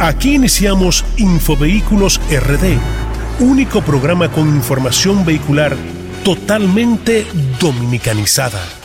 Aquí iniciamos Infovehículos RD, único programa con información vehicular totalmente dominicanizada.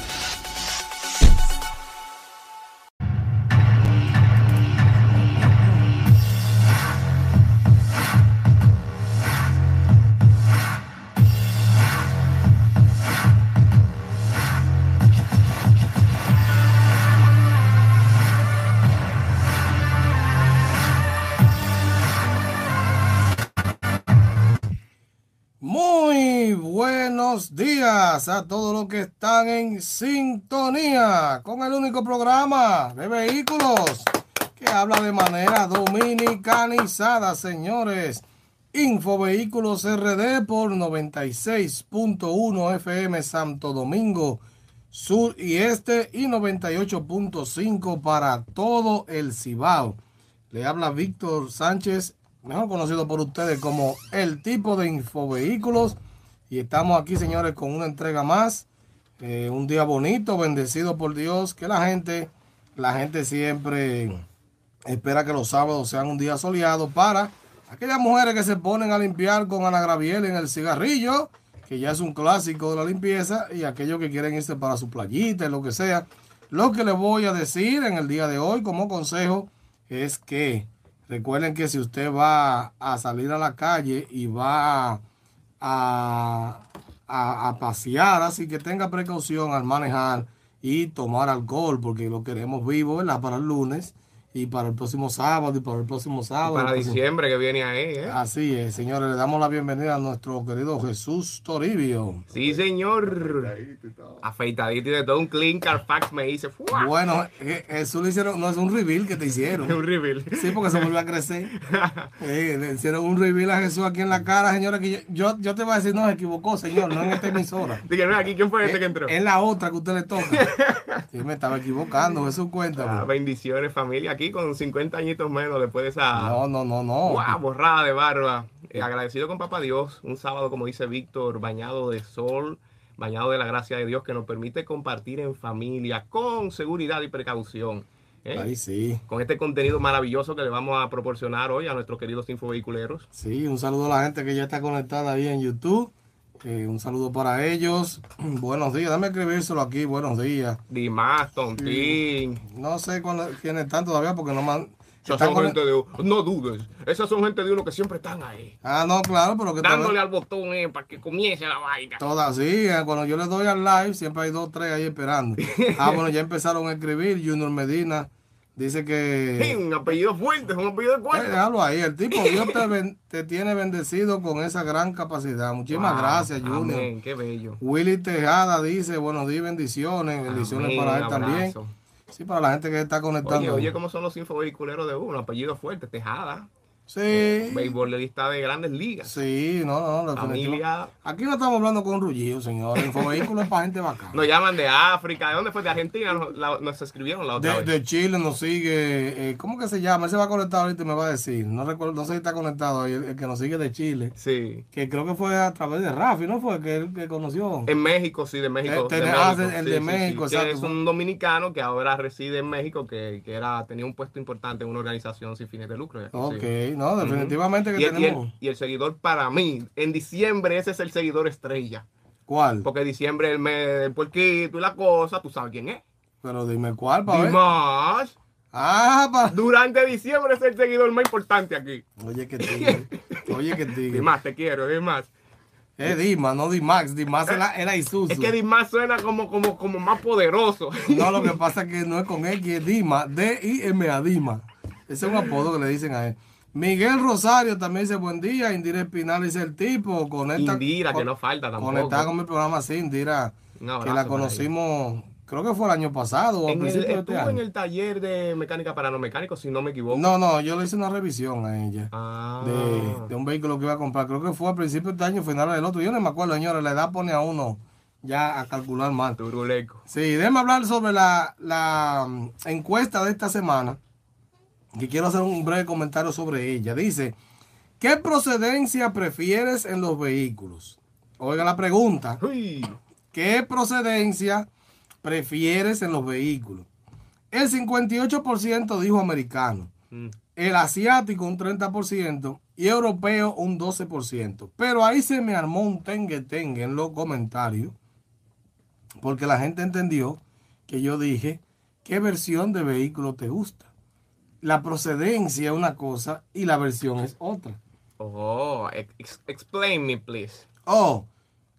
A todos los que están en sintonía con el único programa de vehículos que habla de manera dominicanizada, señores. Infovehículos RD por 96.1 FM Santo Domingo Sur y Este y 98.5 para todo el Cibao. Le habla Víctor Sánchez mejor conocido por ustedes como el tipo de infovehículos. Y estamos aquí, señores, con una entrega más. Eh, un día bonito, bendecido por Dios. Que la gente, la gente siempre espera que los sábados sean un día soleado para aquellas mujeres que se ponen a limpiar con Ana Graviel en el cigarrillo, que ya es un clásico de la limpieza, y aquellos que quieren irse para su playita y lo que sea. Lo que les voy a decir en el día de hoy como consejo es que Recuerden que si usted va a salir a la calle y va a, a, pasear, así que tenga precaución al manejar y tomar alcohol, porque lo queremos vivo, ¿verdad? Para el lunes y para el próximo sábado y para el próximo sábado. para diciembre que viene ahí, ¿eh? Así es, señores, le damos la bienvenida a nuestro querido Jesús Toribio. Sí, señor. Afeitadito y de todo un clean Carfax me dice. Bueno, Jesús le hicieron, no es un reveal que te hicieron. un reveal. Sí, porque se volvió a crecer. le hicieron un reveal a Jesús aquí en la cara, señores, que yo, yo, te voy a decir, no, se equivocó, señor, no en esta emisora. Dije, no, aquí, ¿quién fue este que entró? Es la otra que usted le toca. Sí, me estaba equivocando, Jesús, cuéntame. Ah, bendiciones, familia, aquí con 50 añitos menos después de esa. No, no, no, no. Wow, borrada de barba. Eh, agradecido con Papá Dios. Un sábado, como dice Víctor, bañado de sol, bañado de la gracia de Dios que nos permite compartir en familia con seguridad y precaución. ¿eh? Ahí sí. Con este contenido maravilloso que le vamos a proporcionar hoy a nuestros queridos infovehiculeros. Sí, un saludo a la gente que ya está conectada ahí en YouTube. Eh, un saludo para ellos. Buenos días, dame escribírselo aquí. Buenos días. Dimas, Tontín. No sé quiénes están todavía porque no. Esas son gente de uno. No dudes. Esas son gente de uno que siempre están ahí. Ah, no, claro, pero que Dándole al botón eh, para que comience la vaina. Todas, sí. Eh, cuando yo le doy al live, siempre hay dos, tres ahí esperando. ah, bueno, ya empezaron a escribir. Junior Medina Dice que. Sí, un apellido fuerte, un apellido cuatro. Eh, déjalo ahí, el tipo Dios te, te, tiene bendecido con esa gran capacidad. Muchísimas gracias, Junior. Amén, qué bello. Willy Tejada dice: Buenos días, bendiciones. Bendiciones para él también. Sí, para la gente que está conectando. Oye, oye, ¿cómo son los infovehiculeros de uno? Apellido fuerte, Tejada. Sí. Beisbolista de grandes ligas. Sí, no, no. Familia. Aquí no estamos hablando con Rullido, señor. Infovehículo es para gente bacana. Nos llaman de África. ¿De dónde fue? De Argentina. Nos, escribieron la otra de, vez. De Chile nos sigue. Eh, ¿Cómo que se llama? Él se va a conectar ahorita y me va a decir. No recuerdo, no sé si está conectado ahí. El, que nos sigue de Chile. Sí. Que creo que fue a través de Rafi, ¿no fue? Que él que conoció. En México, sí, de México. Eh, de ah, el de México. Es un dominicano que ahora reside en México, que, que era, tenía un puesto importante en una organización sin fines de lucro. Ok, no, definitivamente y, el, seguidor para mí, en diciembre ese es el seguidor estrella. ¿Cuál? Porque diciembre el mes del puerquito y la cosa, tú sabes quién es. Pero dime cuál, para Dimas. Ah, pa. Durante diciembre es el seguidor más importante aquí. Oye, que tigre. Oye, que tigre. Dimas, te quiero, Dimas. Es Dimas, no Dimax. Dimas era, era Isuzu. Es que Dimas suena como, como, como más poderoso. No, lo que pasa es que no es con X, es Dimas. D-I-M-A, Dimas. Ese es un apodo que le dicen a él. Miguel Rosario también dice buen día. Indira Espinal dice el tipo. Conecta, Indira, que no falta tampoco. Conectada con mi programa, sí, Indira. que la conocimos, creo que fue el año pasado. O en el, estuvo en el taller de mecánica para no mecánicos, si no me equivoco. No, no, yo le hice una revisión a ella. Ah. De, un vehículo que iba a comprar. Creo que fue a principio de este año, final del otro. Yo no me acuerdo, señores. La edad pone a uno ya a calcular mal. Turuleco. Sí, déjame hablar sobre la, la encuesta de esta semana que quiero hacer un breve comentario sobre ella. Dice, ¿qué procedencia prefieres en los vehículos? Oiga la pregunta. ¿Qué procedencia prefieres en los vehículos? El 58% dijo americano. Mm. el asiático un 30% y europeo un 12%. Pero ahí se me armó un tengue tengue en los comentarios porque la gente entendió que yo dije, ¿qué versión de vehículo te gusta? La procedencia es una cosa y la versión es otra. Oh, ex- explain me, please. Oh,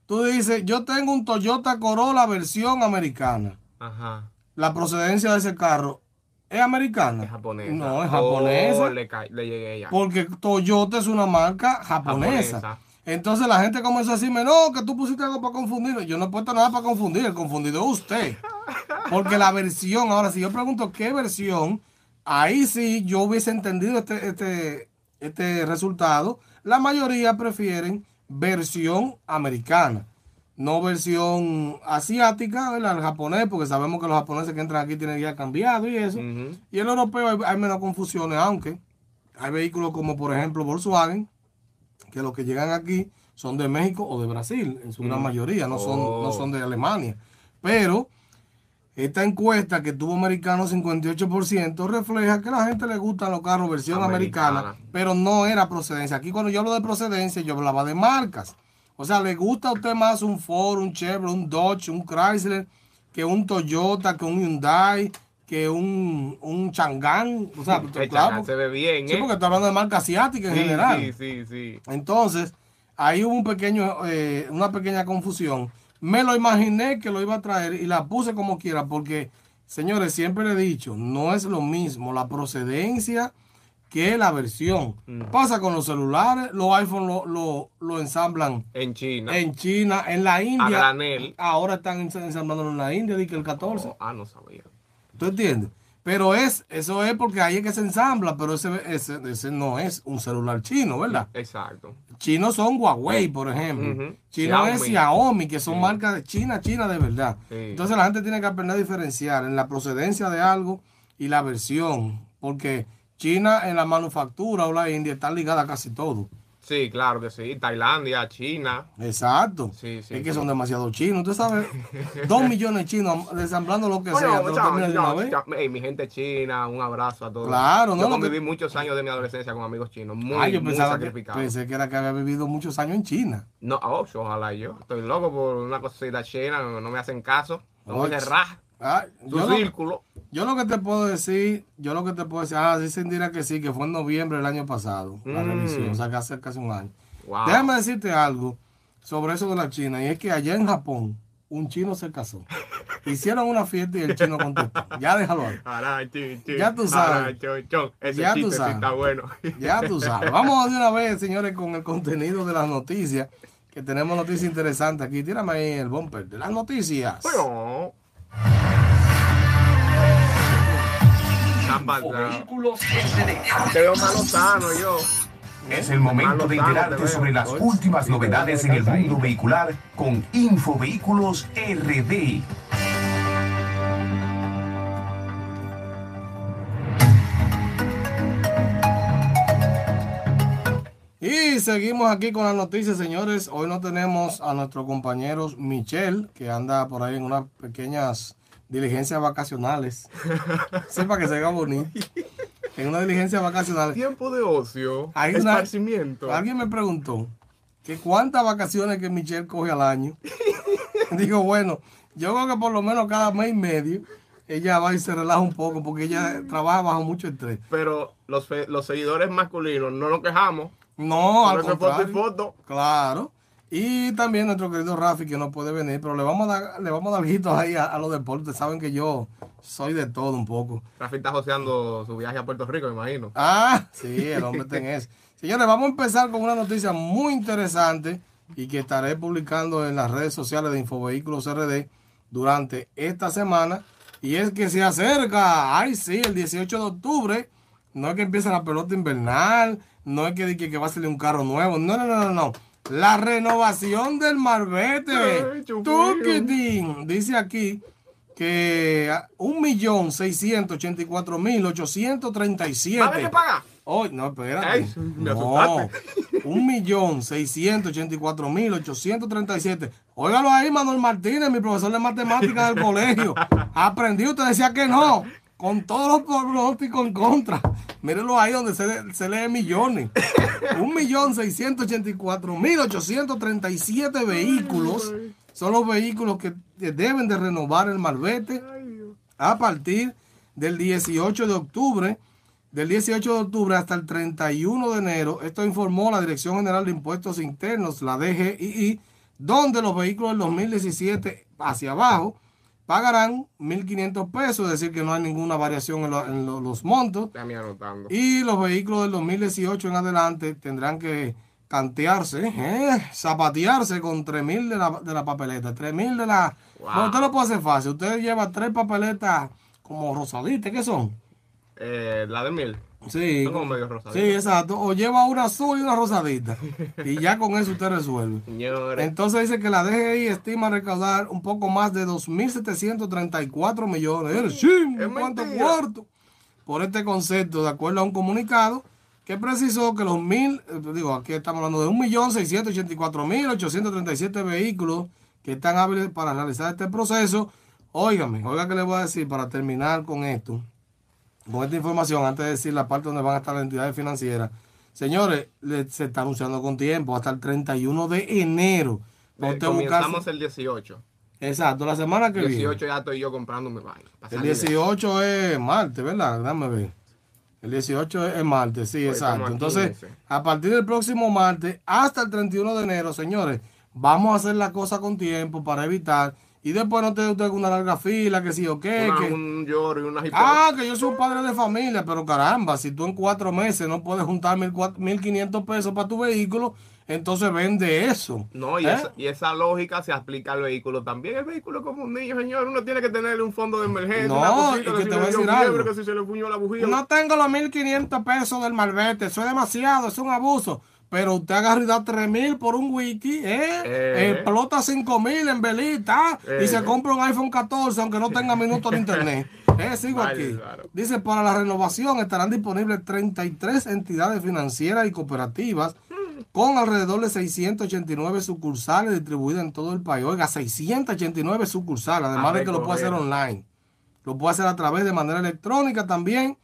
tú dices, yo tengo un Toyota Corolla versión americana. Ajá. La procedencia de ese carro es americana. Es japonesa. No, es Oh, japonesa. le, ca- le llegué ya. Porque Toyota es una marca japonesa. Japonesa. Entonces la gente comenzó a decirme, no, que tú pusiste algo para confundirme. Yo no he puesto nada para confundir, el confundido es usted. Porque la versión, ahora si yo pregunto qué versión, ahí sí yo hubiese entendido este, este, este resultado. La mayoría prefieren versión americana, no versión asiática, ¿verdad? el japonés, porque sabemos que los japoneses que entran aquí tienen ya cambiado y eso. Y el europeo hay, hay menos confusiones, aunque hay vehículos como por ejemplo Volkswagen, que los que llegan aquí son de México o de Brasil, en su gran Mm. mayoría, no son, Oh. no son de Alemania. Pero esta encuesta que tuvo americano 58% refleja que a la gente le gustan los carros versión americana, Americana. pero no era procedencia. Aquí cuando yo hablo de procedencia, yo hablaba de marcas. O sea, le gusta a usted más un Ford, un Chevrolet, un Dodge, un Chrysler, que un Toyota, que un Hyundai, que un, un Chang'an. O sea, El claro, se ve bien, Sí, ¿eh? porque está hablando de marca asiática en sí, general. sí, sí, sí. Entonces, ahí hubo un pequeño, eh, una pequeña confusión. Me lo imaginé que lo iba a traer y la puse como quiera, porque, señores, siempre le he dicho, no es lo mismo la procedencia que la versión. Mm. Pasa con los celulares, los iPhone lo, lo, lo ensamblan En China. en China, en la India. granel. Ahora están ens- ensamblándolo en la India, di que el 14. Oh, ah, no sabía. ¿Tú entiendes? Pero es, eso es porque ahí es que se ensambla, pero ese, ese, ese no es un celular chino, ¿verdad? Exacto. Chinos son Huawei, por ejemplo. Ujú. Chino es Xiaomi. Xiaomi, que son Sí. marcas de China, China de verdad. Sí. Entonces la gente tiene que aprender a diferenciar en la procedencia de algo y la versión, porque China en la manufactura o la India está ligada a casi todo. Sí, claro que sí. Tailandia, China. Exacto. Sí, sí, es que sí. son demasiados chinos. Usted sabe, dos millones de chinos ensamblando lo que sea. Bueno, chao, terminan de chao, vez. chao. Ey, mi gente china, un abrazo a todos. Claro, ¿no? Yo Lo que- conviví muchos años de mi adolescencia con amigos chinos, muy, Ah, yo muy pensaba que, sacrificados. pensé que era que había vivido muchos años en China. No, oh, ojalá yo. Estoy loco por una cosita china, no, me hacen caso. No me cerrar Ah, lo, círculo. Yo lo que te puedo decir, yo lo que te puedo decir, ah, dicen dirá que sí, que fue en noviembre del año pasado, la Mm. revisión, o sea, que hace casi un año. Wow. Déjame decirte algo sobre eso de la China, y es que allá en Japón, un chino se casó. Hicieron una fiesta y el chino contestó. Ya déjalo ahí. Ya tú sabes. Ya tú sabes. está bueno. Ya tú sabes. Vamos de una vez, señores, con el contenido de las noticias, que tenemos noticias interesantes aquí. Tírame ahí el bumper de las noticias. Bueno. Para atrás. Te veo malo sano yo. Es el momento de enterarte sobre las últimas novedades en el mundo vehicular con Infovehículos RD. Y seguimos aquí con las noticias, señores. Hoy no tenemos a nuestros compañeros Michelle, que anda por ahí en unas pequeñas diligencias vacacionales. Sepa que se vea bonito. En una diligencia vacacional. Tiempo de ocio. Hay una- esparcimiento. Alguien me preguntó que cuántas vacaciones que Michelle coge al año. Digo, bueno, yo creo que por lo menos cada mes y medio ella va y se relaja un poco porque ella trabaja bajo mucho estrés. Pero los, los seguidores masculinos no nos quejamos. No, Por al es foto y contrario. foto. Claro. Y también nuestro querido Rafi que no puede venir, pero le vamos a dar, le vamos a dar guitos ahí a, a los deportes. Saben que yo soy de todo un poco. Rafi está joseando su viaje a Puerto Rico, me imagino. Ah, sí, el hombre está en eso. Señores, vamos a empezar con una noticia muy interesante y que estaré publicando en las redes sociales de Infovehículos RD durante esta semana. Y es que se acerca, ay sí, el 18 de octubre. No es que empiece la pelota invernal, no es que, que, que va a salir un carro nuevo. No, no, no, no, no. La renovación del Marbete. Tuquitín. Dice aquí que un millón seiscientos ochenta y cuatro mil ochocientos treinta y siete. ¿Va a haber que pagar? Oh, no, espérate. Ay, me no, asustaste. un millón seiscientos ochenta y cuatro mil ochocientos treinta y siete. Óigalo ahí, Manuel Martínez, mi profesor de matemáticas del colegio. Aprendí, usted decía que no. Con todos los pronósticos en contra. Mírenlo ahí donde se, se lee millones. Un millón seiscientos ochenta y cuatro mil ochocientos treinta y siete vehículos son los vehículos que deben de renovar el malvete a partir del 18 de octubre. Del 18 de octubre hasta el 31 de enero, esto informó la Dirección General de Impuestos Internos, la DGII, donde los vehículos del 2017 hacia abajo pagarán 1.500 pesos, es decir, que no hay ninguna variación en, los montos. Y los vehículos del 2018 en adelante tendrán que cantearse, eh, zapatearse con 3.000 de la, de la papeleta, 3.000 de la... Bueno, usted lo puede hacer fácil, usted lleva tres papeletas como rosaditas, ¿qué son? Eh, la de mil. Sí. Sí, exacto. O lleva una azul y una rosadita. y ya con eso usted resuelve. Entonces dice que la DGI estima recaudar un poco más de 2.734 millones. Sí, ¿Cuánto cuarto? Por este concepto, de acuerdo a un comunicado que precisó que los mil, eh, digo, aquí estamos hablando de 1.684.837 vehículos que están hábiles para realizar este proceso. Óigame, oiga que le voy a decir para terminar con esto con esta información, antes de decir la parte donde van a estar las entidades financieras, señores, se está anunciando con tiempo, hasta el 31 de enero. Eh, comenzamos el 18. Exacto, la semana que viene. El 18 ya estoy yo comprándome vaina. El 18 es martes, ¿verdad? Dame ver. El 18 es martes, sí, exacto. Entonces, a partir del próximo martes hasta el 31 de enero, señores, vamos a hacer la cosa con tiempo para evitar y después no te usted una larga fila, que sí o qué. que... Un lloro y una Ah, que yo soy un padre de familia, pero caramba, si tú en cuatro meses no puedes juntar mil quinientos pesos para tu vehículo, entonces vende eso. No, y, ¿Eh? esa, y, esa, lógica se aplica al vehículo también. El vehículo como un niño, señor, uno tiene que tener un fondo de emergencia. No, y que te voy a decir algo. No tengo los mil quinientos pesos del malvete, eso es demasiado, es un abuso pero usted agarra y da 3 mil por un wiki, ¿eh? eh. explota 5 mil en velita y se eh. compra un iPhone 14 aunque no tenga minutos de internet. Eh, sigo aquí. Dice, para la renovación estarán disponibles 33 entidades financieras y cooperativas con alrededor de 689 sucursales distribuidas en todo el país. Oiga, 689 sucursales, además de que lo puede hacer online. Lo puede hacer a través de manera electrónica también.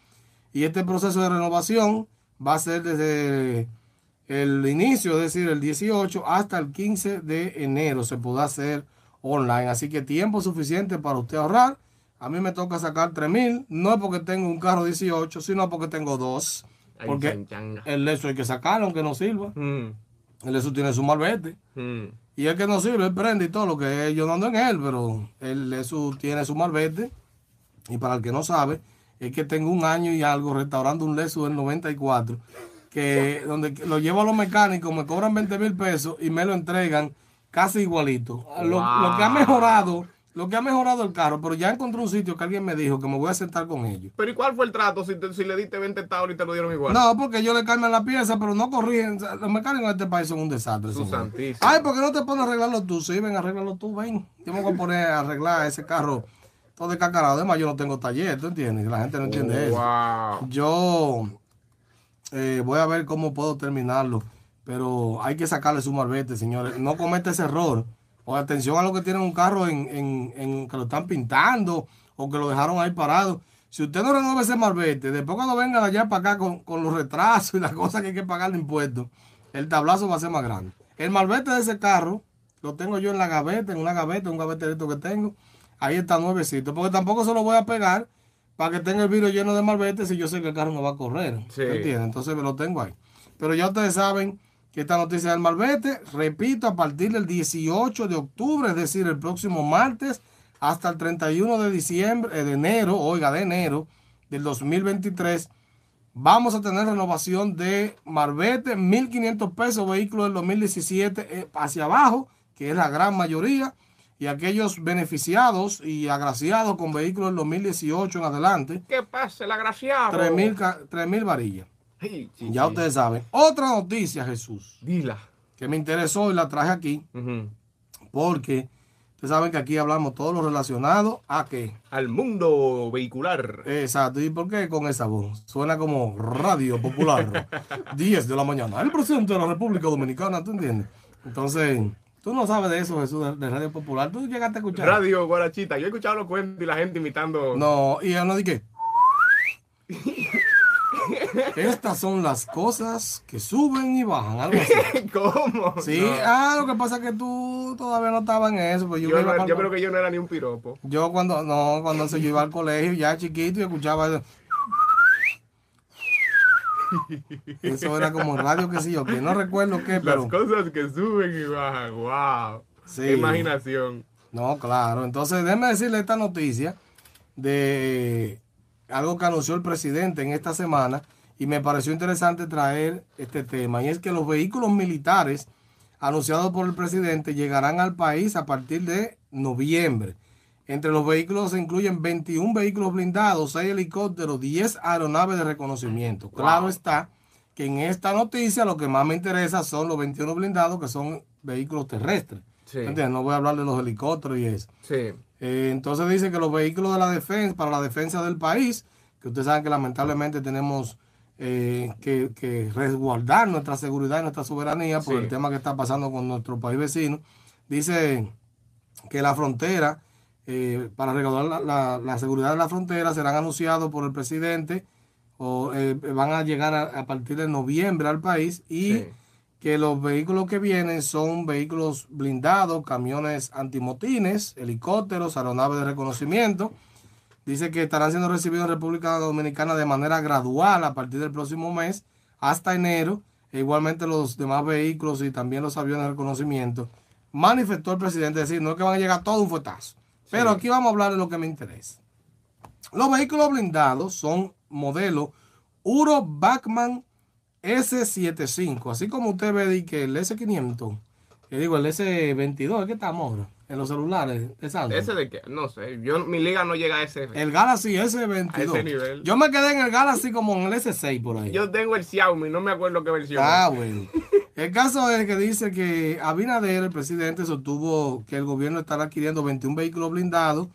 Y este proceso de renovación va a ser desde el inicio, es decir, el 18 hasta el 15 de enero se podrá hacer online. Así que tiempo suficiente para usted ahorrar. A mí me toca sacar 3 mil, no es porque tengo un carro 18, sino porque tengo dos. Porque el leso hay que sacarlo aunque no sirva. Mm. El leso tiene su malvete. Mm. Y el que no sirve, él prende y todo lo que yo no ando en él, pero el leso tiene su malvete. Y para el que no sabe, es que tengo un año y algo restaurando un leso del 94 que donde lo llevo a los mecánicos, me cobran 20 mil pesos y me lo entregan casi igualito. Lo, que ha mejorado, lo que ha mejorado el carro, pero ya encontré un sitio que alguien me dijo que me voy a sentar con ellos. Pero ¿y cuál fue el trato si, si le diste 20 tablas y te lo dieron igual? No, porque yo le cambian la pieza, pero no corrigen. Los mecánicos de este país son un desastre. Ay, ¿por qué no te pones a arreglarlo tú? Sí, ven, arreglarlo tú, ven. Yo me voy a poner a arreglar ese carro todo descacarado. Además, yo no tengo taller, ¿tú entiendes? La gente no entiende eso. Yo eh, voy a ver cómo puedo terminarlo. Pero hay que sacarle su marbete, señores. No comete ese error. O atención a los que tienen un carro en, en, que lo están pintando o que lo dejaron ahí parado. Si usted no renueva ese marbete, después cuando venga de allá para acá con, con los retrasos y las cosas que hay que pagar de impuestos, el tablazo va a ser más grande. El marbete de ese carro lo tengo yo en la gaveta, en una gaveta, un gaveterito que tengo. Ahí está nuevecito, porque tampoco se lo voy a pegar para que tenga el vidrio lleno de malvete si yo sé que el carro no va a correr. Sí. Entonces me lo tengo ahí. Pero ya ustedes saben que esta noticia del malvete, repito, a partir del 18 de octubre, es decir, el próximo martes, hasta el 31 de diciembre, eh, de enero, oiga, de enero del 2023, vamos a tener renovación de Marbete, 1.500 pesos, vehículo del 2017 eh, hacia abajo, que es la gran mayoría y aquellos beneficiados y agraciados con vehículos del 2018 en adelante. ¿Qué pasa, el agraciado? 3 mil varillas. ya ustedes saben. Otra noticia, Jesús. Dila. Que me interesó y la traje aquí. Porque ustedes saben que aquí hablamos todo lo relacionado a qué? Al mundo vehicular. Exacto. ¿Y por qué con esa voz? Suena como radio popular. 10 de la mañana. El presidente de la República Dominicana, ¿tú entiendes? Entonces Tú no sabes de eso, Jesús, de, Radio Popular. Tú llegaste a escuchar. Radio Guarachita. Yo he escuchado los cuentos y la gente imitando. No, y yo no dije. Estas son las cosas que suben y bajan, algo así. ¿Cómo? Sí, No. ah, lo que pasa es que tú todavía no estabas en eso. Pues yo, Yo, no- yo creo que yo no era ni un piropo. yo cuando, no, cuando yo iba al colegio ya chiquito y escuchaba eso. Eso era como radio que sí yo, que no recuerdo qué, pero... Las cosas que suben y bajan. Wow. Sí. Qué imaginación. No, claro. Entonces, déjeme decirle esta noticia de algo que anunció el presidente en esta semana y me pareció interesante traer este tema. Y es que los vehículos militares anunciados por el presidente llegarán al país a partir de noviembre. Entre los vehículos se incluyen 21 vehículos blindados, 6 helicópteros, 10 aeronaves de reconocimiento. Claro está que en esta noticia lo que más me interesa son los 21 blindados que son vehículos terrestres. Sí. ¿Entiendes? No voy a hablar de los helicópteros y eso. Sí. Eh, entonces dice que los vehículos de la defensa, para la defensa del país, que ustedes saben que lamentablemente tenemos eh, que, que resguardar nuestra seguridad y nuestra soberanía por Sí. el tema que está pasando con nuestro país vecino, dice que la frontera, eh, para resguardar la, la- la seguridad de la frontera, serán anunciados por el presidente o eh, van a llegar a, a partir de noviembre al país y Sí. que los vehículos que vienen son vehículos blindados, camiones antimotines, helicópteros, aeronaves de reconocimiento. Dice que estarán siendo recibidos en República Dominicana de manera gradual a partir del próximo mes hasta enero. E igualmente los demás vehículos y también los aviones de reconocimiento. Manifestó el presidente, es decir, no es que van a llegar todo un fuetazo. Pero aquí vamos a hablar de lo que me interesa. Los vehículos blindados son modelo Uro Bachmann S75, así como usted ve que el S500, que digo el S22, es que estamos ahora, en los celulares Samsung. ¿Ese de qué? No sé. Yo, mi liga no llega a ese. El Galaxy S22. A ese nivel. Yo me quedé en el Galaxy como en el S6 por ahí. Yo tengo el Xiaomi, no me acuerdo qué versión. Ah, bueno. El caso es que dice que Abinader, el presidente, sostuvo que el gobierno estará adquiriendo 21 vehículos blindados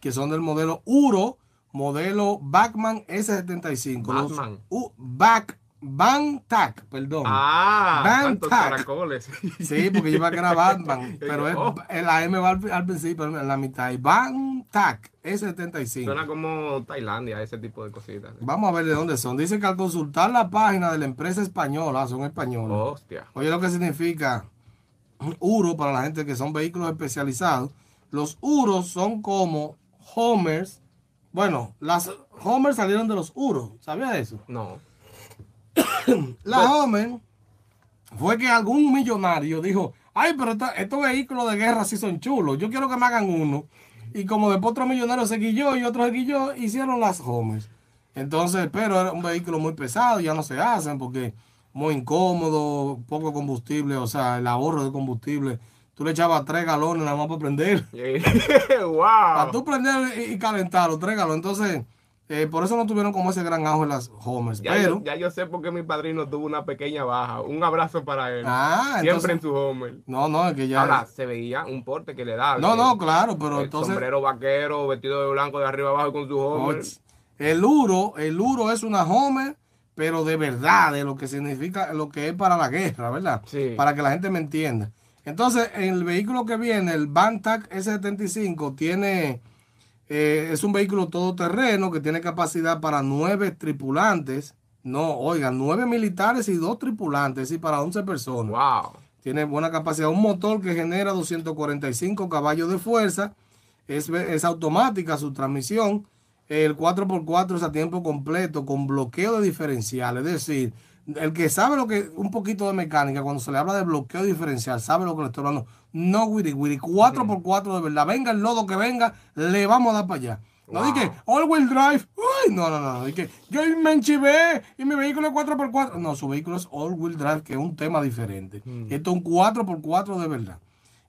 que son del modelo Uro, modelo Bachmann S75. Los Batman. U- Back, Bantac, perdón. Ah, Van tantos Tac. caracoles. Sí, porque yo iba a era Batman, pero es, Oh. la M va al, al principio, en la mitad. Y Bantac S75. Suena como Tailandia, ese tipo de cositas. Vamos a ver de dónde son. Dice que al consultar la página de la empresa española, son españoles. Hostia. Oye, lo que significa URO para la gente que son vehículos especializados. Los UROS son como Homers. Bueno, las Homers salieron de los UROS. ¿Sabía eso? No. La Homer fue que algún millonario dijo, ay, pero esta- estos vehículos de guerra sí son chulos. Yo quiero que me hagan uno. Y como después otro millonario se guilló y otro se guilló, hicieron las Homers. Entonces, pero era un vehículo muy pesado, ya no se hacen porque muy incómodo, poco combustible, o sea, el ahorro de combustible. Tú le echabas tres galones nada más para prender. Para wow. tú prender y, y calentarlo, tres galones. Entonces, eh, por eso no tuvieron como ese gran auge las Homers. Ya, pero, yo, ya yo sé por qué mi padrino tuvo una pequeña baja. Un abrazo para él. Ah, Siempre entonces- en su Homer. no, no, es que ya... Ahora, se veía un porte que le da. No, no, claro, pero el entonces sombrero vaquero, vestido de blanco de arriba abajo con su Homer. El Uro, el Uro es una Homer, pero de verdad, de lo que significa, lo que es para la guerra, ¿verdad? Sí. Para que la gente me entienda. Entonces, el vehículo que viene, el Bantac S75, tiene, eh, es un vehículo todoterreno que tiene capacidad para nueve tripulantes. No, oigan, nueve militares y dos tripulantes, y para 11 personas. Wow. Tiene buena capacidad. Un motor que genera 245 caballos de fuerza. Es, es automática su transmisión. El 4x4 es a tiempo completo con bloqueo de diferencial. Es decir, el que sabe lo que un poquito de mecánica, cuando se le habla de bloqueo diferencial, sabe lo que le estoy hablando. No, Wiri Wiri. 4x4 de verdad. Venga el lodo que venga, le vamos a dar para allá. No Wow. dije, all wheel drive. Uy, no, no, no. Dije, yo me enchivé y mi vehículo es 4x4. No, su vehículo es all wheel drive, que es un tema diferente. Esto es un 4x4 de verdad.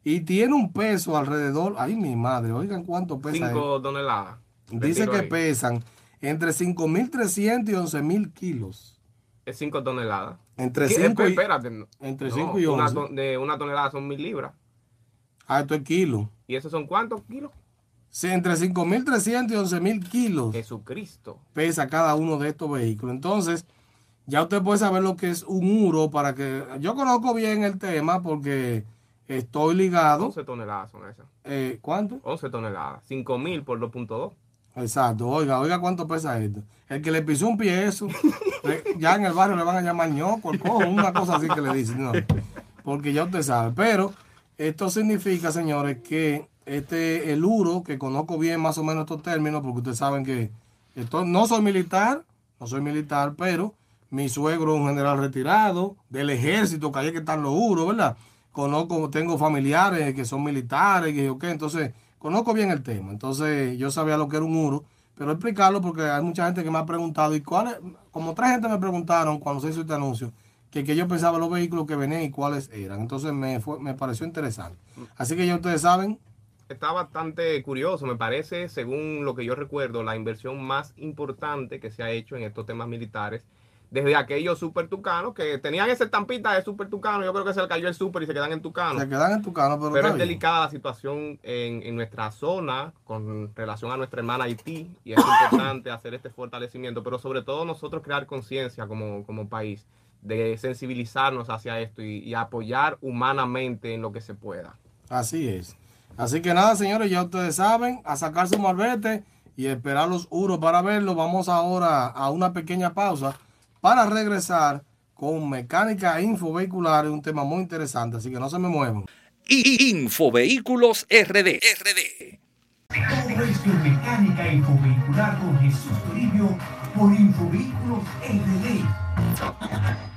Y tiene un peso alrededor. Ay, mi madre, oigan cuánto pesa. él. 5 toneladas. Dice que ahí. pesan entre 5.300 y 11.000 kilos. Es 5 toneladas. Entre ¿Qué? 5 y, Espérate. no. entre No, cinco y una 11. ton- de una tonelada son mil libras. Ah, esto es kilo. ¿Y esos son cuántos kilos? Sí, entre 5.300 y 11.000 kilos. Jesucristo. pesa cada uno de estos vehículos. Entonces, ya usted puede saber lo que es un Uro para que... Yo conozco bien el tema porque estoy ligado. 11 toneladas son esas. Eh, ¿Cuánto? 11 toneladas. 5 mil por 2.2. Exacto, oiga, oiga cuánto pesa esto. El que le pisó un pie eso, ya en el barrio le van a llamar ñoco, el cojo, una cosa así que le dicen, no, porque ya usted sabe. Pero esto significa, señores, que este, el URO, que conozco bien más o menos estos términos, porque ustedes saben que esto, no soy militar, no soy militar, pero mi suegro es un general retirado del ejército, que hay que estar los URO, ¿verdad? Conozco, tengo familiares que son militares, que ok, entonces conozco bien el tema. Entonces yo sabía lo que era un URO, pero explicarlo porque hay mucha gente que me ha preguntado, y cuáles, como tres gente me preguntaron cuando se hizo este anuncio, que, que yo pensaba los vehículos que venían y cuáles eran. Entonces me, fue, me pareció interesante. Así que ya ustedes saben. Está bastante curioso, me parece, según lo que yo recuerdo, la inversión más importante que se ha hecho en estos temas militares desde aquellos super tucanos que tenían esa estampita de super tucano, yo creo que se le cayó el super y se quedan en tucano. Se quedan en tucano, pero, pero es delicada la situación en, en, nuestra zona con relación a nuestra hermana Haití y es importante hacer este fortalecimiento, pero sobre todo nosotros crear conciencia como, como país de sensibilizarnos hacia esto y, y, apoyar humanamente en lo que se pueda. Así es. Así que nada, señores, ya ustedes saben, a sacar su marbete y esperar los uros para verlo. Vamos ahora a una pequeña pausa para regresar con mecánica infovehicular, un tema muy interesante, así que no se me muevan. Infovehículos RD. RD. Todo esto en mecánica infovehicular con Jesús Toribio por Infovehículos RD.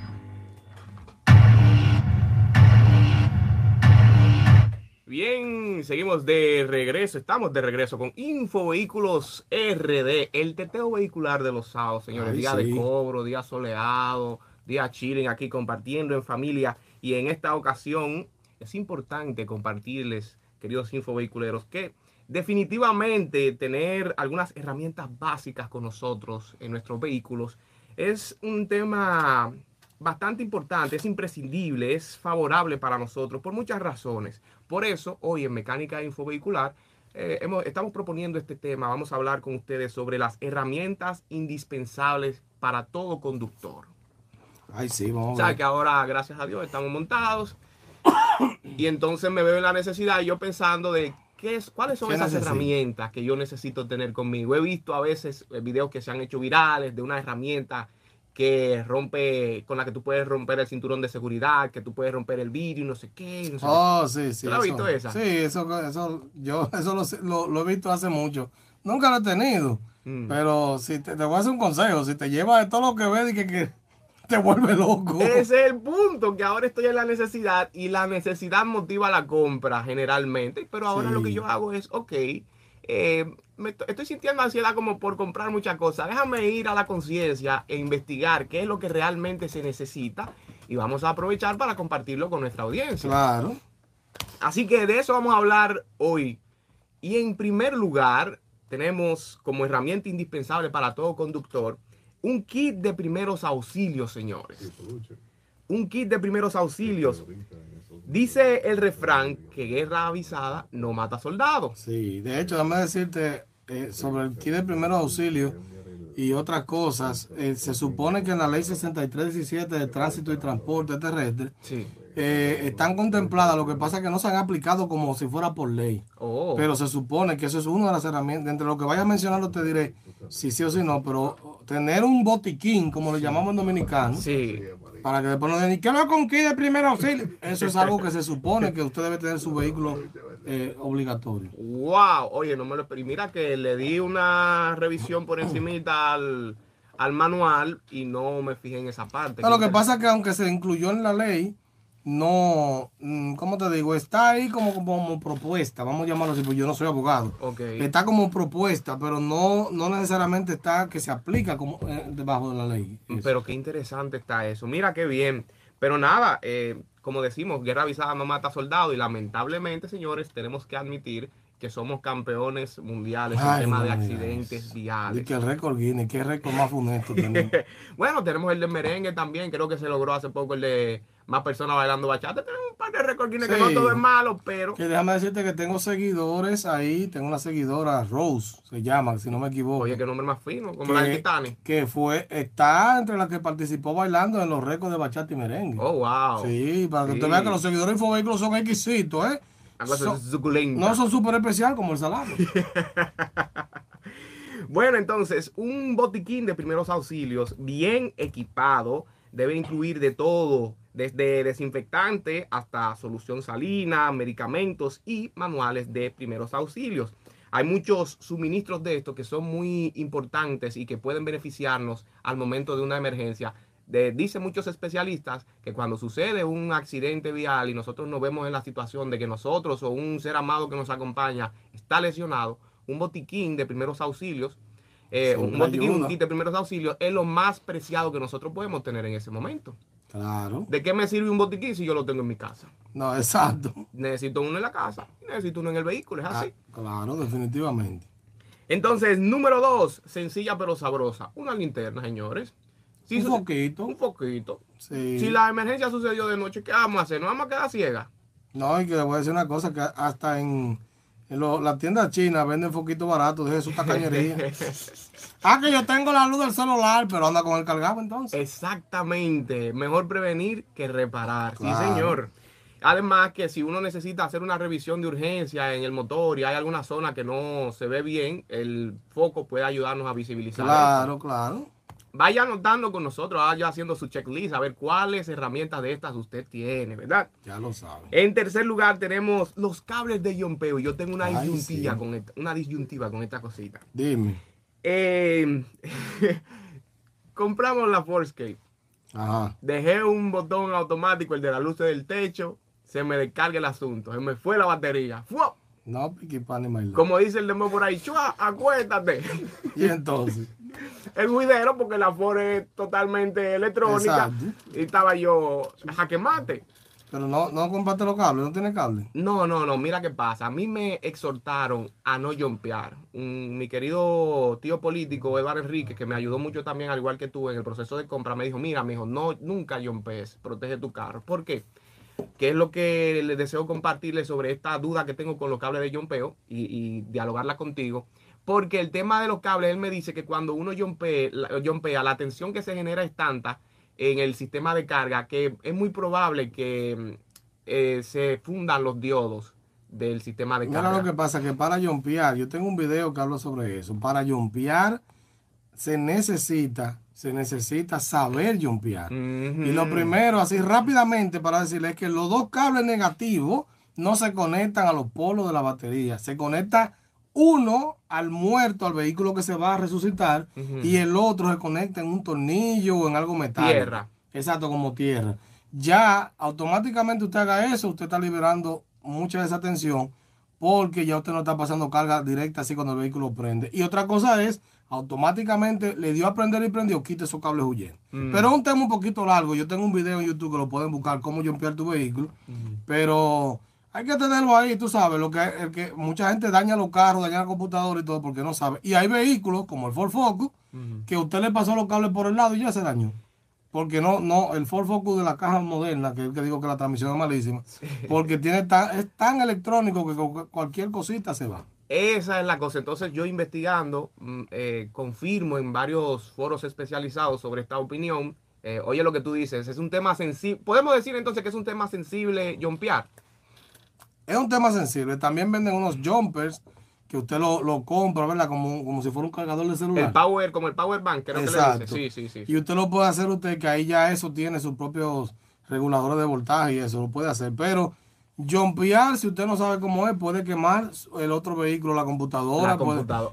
Bien, seguimos de regreso, estamos de regreso con Infovehículos RD, el teteo vehicular de los sábados, señores. Ay, día sí. de cobro, día soleado, día chilling aquí compartiendo en familia. Y en esta ocasión es importante compartirles, queridos infovehiculeros, que definitivamente tener algunas herramientas básicas con nosotros en nuestros vehículos es un tema bastante importante, es imprescindible, es favorable para nosotros por muchas razones. Por eso, hoy en Mecánica Infovehicular eh, hemos, estamos proponiendo este tema. Vamos a hablar con ustedes sobre las herramientas indispensables para todo conductor. Ay, sí, vamos O sea que ahora, gracias a Dios, estamos montados. Y entonces me veo en la necesidad, yo pensando de qué es, cuáles son ¿Qué esas necesito? herramientas que yo necesito tener conmigo. He visto a veces eh, videos que se han hecho virales de una herramienta que rompe, con la que tú puedes romper el cinturón de seguridad, que tú puedes romper el vidrio y no sé qué. no sé qué. Oh, sí, sí. ¿Tú la has visto esa? Sí, eso, eso, yo eso lo, lo- lo he visto hace mucho. Nunca lo he tenido. Mm. Pero si te, te voy a hacer un consejo, si te llevas de todo lo que ves y que, que te vuelve loco. Ese es el punto, que ahora estoy en la necesidad y la necesidad motiva la compra generalmente, pero ahora Sí. lo que yo hago es, ok, eh, me to- estoy sintiendo ansiedad como por comprar muchas cosas, déjame ir a la conciencia e investigar qué es lo que realmente se necesita y vamos a aprovechar para compartirlo con nuestra audiencia. Claro. Así que de eso vamos a hablar hoy. Y en primer lugar, tenemos como herramienta indispensable para todo conductor un kit de primeros auxilios, señores. Un kit de primeros auxilios. Dice el refrán que guerra avisada no mata soldados. Sí, de hecho, déjame decirte eh, sobre el kit de primeros auxilios y otras cosas. eh, se supone que en la ley 6317 de tránsito y transporte terrestre Sí. eh, están contempladas, lo que pasa es que no se han aplicado como si fuera por ley. Oh. Pero se supone que eso es una de las herramientas. Entre lo que vaya a mencionar, te diré si sí o si no. Pero tener un botiquín, como lo llamamos en dominicano, sí. Para que después no digan, ¿y qué lo con kit de primer auxilio? Eso es algo que se supone que usted debe tener su vehículo eh, obligatorio. Wow, oye, no me lo esperé. Mira que le di una revisión por encimita al, al manual y no me fijé en esa parte. Pero lo que pasa es que aunque se incluyó en la ley, no, mm, ¿cómo te digo? Está ahí como, como propuesta, vamos a llamarlo así, porque yo no soy abogado. Está como propuesta, pero no, no necesariamente está que se aplica como eh, debajo de la ley. Eso. Pero qué interesante está eso. Mira qué bien. Pero nada, eh, como decimos, guerra avisada no mata soldado. Y lamentablemente, señores, tenemos que admitir que somos campeones mundiales Ay, en tema de accidentes Y viales. que el récord Guinness, qué récord más funesto tenemos. bueno, tenemos el de merengue también. Creo que se logró hace poco el de más personas bailando bachata. Tenemos un par de récords Guinness que Sí. no todo es malo, pero Que déjame decirte que tengo seguidores ahí, tengo una seguidora, Rose, se llama, si no me equivoco. oye, qué nombre más fino, como la de Titanic. que fue, está entre las que participó bailando en los récords de bachata y merengue. Oh, wow. Sí, para que Sí. usted vea que los seguidores de Infovehículos son exquisitos, ¿eh? Son- no son súper especial como el salado. Bueno, entonces, un botiquín de primeros auxilios bien equipado debe incluir de todo, desde desinfectante hasta solución salina, medicamentos y manuales de primeros auxilios. Hay muchos suministros de esto que son muy importantes y que pueden beneficiarnos al momento de una emergencia. De, dicen muchos especialistas que cuando sucede un accidente vial y nosotros nos vemos en la situación de que nosotros o un ser amado que nos acompaña está lesionado, un botiquín de primeros auxilios, eh, un botiquín, un kit de primeros auxilios es lo más preciado que nosotros podemos tener en ese momento. Claro. ¿De qué me sirve un botiquín si yo lo tengo en mi casa? No, exacto. Necesito uno en la casa, necesito uno en el vehículo, es así. Ah, claro, definitivamente. Entonces, número dos, sencilla pero sabrosa. Una linterna, señores. un poquito. Un poquito. Si la emergencia sucedió de noche, ¿qué vamos a hacer? ¿No vamos a quedar ciegas? No, y que le voy a decir una cosa, que hasta en, en la tienda china venden foquitos baratos, de su tacañería. ah, que yo tengo la luz del celular, pero anda con el cargado entonces. Exactamente. Mejor prevenir que reparar. Sí, señor. Además que si uno necesita hacer una revisión de urgencia en el motor y hay alguna zona que no se ve bien, el foco puede ayudarnos a visibilizar. Claro, claro. Vaya anotando con nosotros, vaya haciendo su checklist, a ver cuáles herramientas de estas usted tiene, ¿verdad? Ya lo sabe. En tercer lugar tenemos los cables de yompeo. Yo tengo una disyuntiva con esta, una disyuntiva con esta cosita. Dime. Eh, compramos la Forcecape. Ajá. Dejé un botón automático, el de la luz del techo, se me descarga el asunto, se me fue la batería. ¡Fua! No, pan Como dice el demo por ahí, chua, acuéstate. Y entonces. el juidero, porque la Ford es totalmente electrónica. Y estaba yo, jaque mate. Pero no, no compraste los cables, no tiene cable. No, no, no, mira qué pasa. A mí me exhortaron a no jumpear. mi querido tío político, Eduardo Enrique, que me ayudó mucho también, al igual que tú, en el proceso de compra, me dijo, mira, me dijo, no, nunca jumpees, protege tu carro. ¿Por qué? que es lo que le deseo compartirle sobre esta duda que tengo con los cables de jumpeo y, dialogarla contigo. Porque el tema de los cables, él me dice que cuando uno jumpea, la tensión que se genera es tanta en el sistema de carga que es muy probable que eh, se fundan los diodos del sistema de carga. Mira lo que pasa, que para jumpear, yo tengo un video que habla sobre eso, para jumpear se necesita se necesita saber jumpear. Y lo primero, así rápidamente, para decirles que los dos cables negativos no se conectan a los polos de la batería. Se conecta uno al muerto, al vehículo que se va a resucitar, y el otro se conecta en un tornillo o en algo metálico. Tierra. Exacto, como tierra. Ya automáticamente usted haga eso, usted está liberando mucha de esa tensión porque ya usted no está pasando carga directa así cuando el vehículo prende. Y otra cosa es automáticamente le dio a prender y prendió, quite esos cables huyendo. Mm. Pero es un tema un poquito largo. Yo tengo un video en YouTube que lo pueden buscar, cómo jumpear tu vehículo. Mm. Pero hay que tenerlo ahí, tú sabes, lo que, el que mucha gente daña los carros, daña la computadora y todo porque no sabe. Y hay vehículos como el Ford Focus que usted le pasó los cables por el lado y ya se dañó. Porque no, no, el Ford Focus de la caja moderna, que es que digo que la transmisión es malísima, porque tiene tan, es tan electrónico que cualquier cosita se va. Esa es la cosa. Entonces yo investigando, mm, eh, confirmo en varios foros especializados sobre esta opinión. Eh, oye lo que tú dices, es un tema sensible. Podemos decir entonces que es un tema sensible jumpear. Es un tema sensible. También venden unos jumpers que usted lo, compra, ¿verdad? Como, como si fuera un cargador de celular. El power, como el power bank, creo que le dice. Sí, sí, sí. Y usted lo puede hacer usted, que ahí ya eso tiene sus propios reguladores de voltaje y eso lo puede hacer. Pero Jumpear, si usted no sabe cómo es, puede quemar el otro vehículo, la computadora,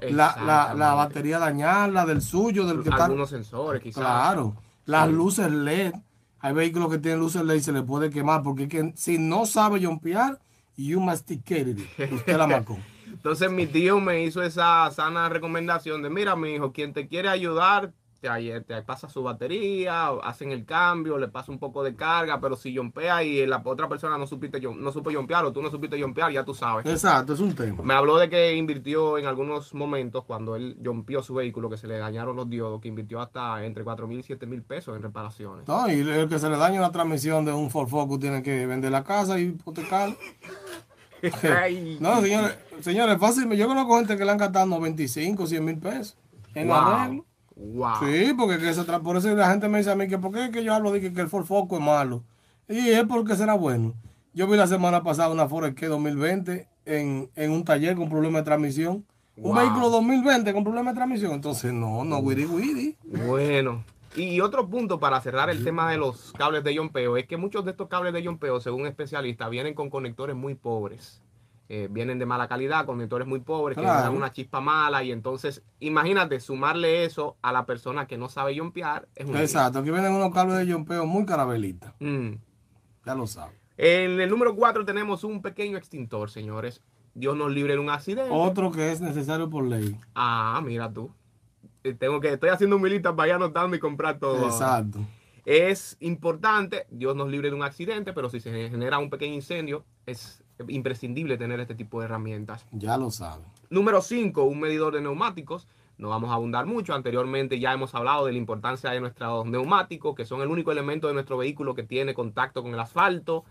la, la, batería dañarla, del suyo, del que Algunos sensores, quizás. Claro, las luces LED. Hay vehículos que tienen luces LED y se le puede quemar, porque que, si no sabe jumpear, you masticated Usted la marcó. Entonces mi tío me hizo esa sana recomendación de, mira, mi hijo, quien te quiere ayudar, te, te, pasa su batería, hacen el cambio, le pasa un poco de carga, pero si yompea y la otra persona no supiste no supo yompear o tú no supiste yompear, ya tú sabes. Exacto, es un tema. Me habló de que invirtió en algunos momentos cuando él yompeó su vehículo, que se le dañaron los diodos, que invirtió hasta entre 4 mil y 7 mil pesos en reparaciones. No, y el que se le daña la transmisión de un Ford Focus tiene que vender la casa y hipotecar. no, señores, señores, fácil. Yo conozco gente que le han gastado 95, 100 mil pesos en arreglo. Sí, porque que por eso la gente me dice a mí que por qué que yo hablo de que, el Ford Focus es malo. Y es porque será bueno. Yo vi la semana pasada una Ford que 2020 en, en un taller con problema de transmisión. Un Wow. vehículo 2020 con problema de transmisión. Entonces, no, no, wiri wiri. Bueno. Y otro punto para cerrar el tema de los cables de yompeo es que muchos de estos cables de yompeo, según especialistas, vienen con conectores muy pobres. Eh, vienen de mala calidad, conectores muy pobres, que Claro. dan una chispa mala. Y entonces, imagínate, sumarle eso a la persona que no sabe yompear es un. Exacto, aquí vienen unos cables de yompeo muy carabelitas. Mm. Ya lo sabes. En el número 4 tenemos un pequeño extintor, señores. Dios nos libre de un accidente. Otro que es necesario por ley. Ah, mira tú. Eh, Tengo que, estoy haciendo mi lista para ir anotando y comprar todo. Exacto. Es importante, Dios nos libre de un accidente, pero si se genera un pequeño incendio, es imprescindible tener este tipo de herramientas. Ya lo sabes. Número 5, un medidor de neumáticos. No vamos a abundar mucho. Anteriormente ya hemos hablado de la importancia de nuestros neumáticos, que son el único elemento de nuestro vehículo que tiene contacto con el asfalto,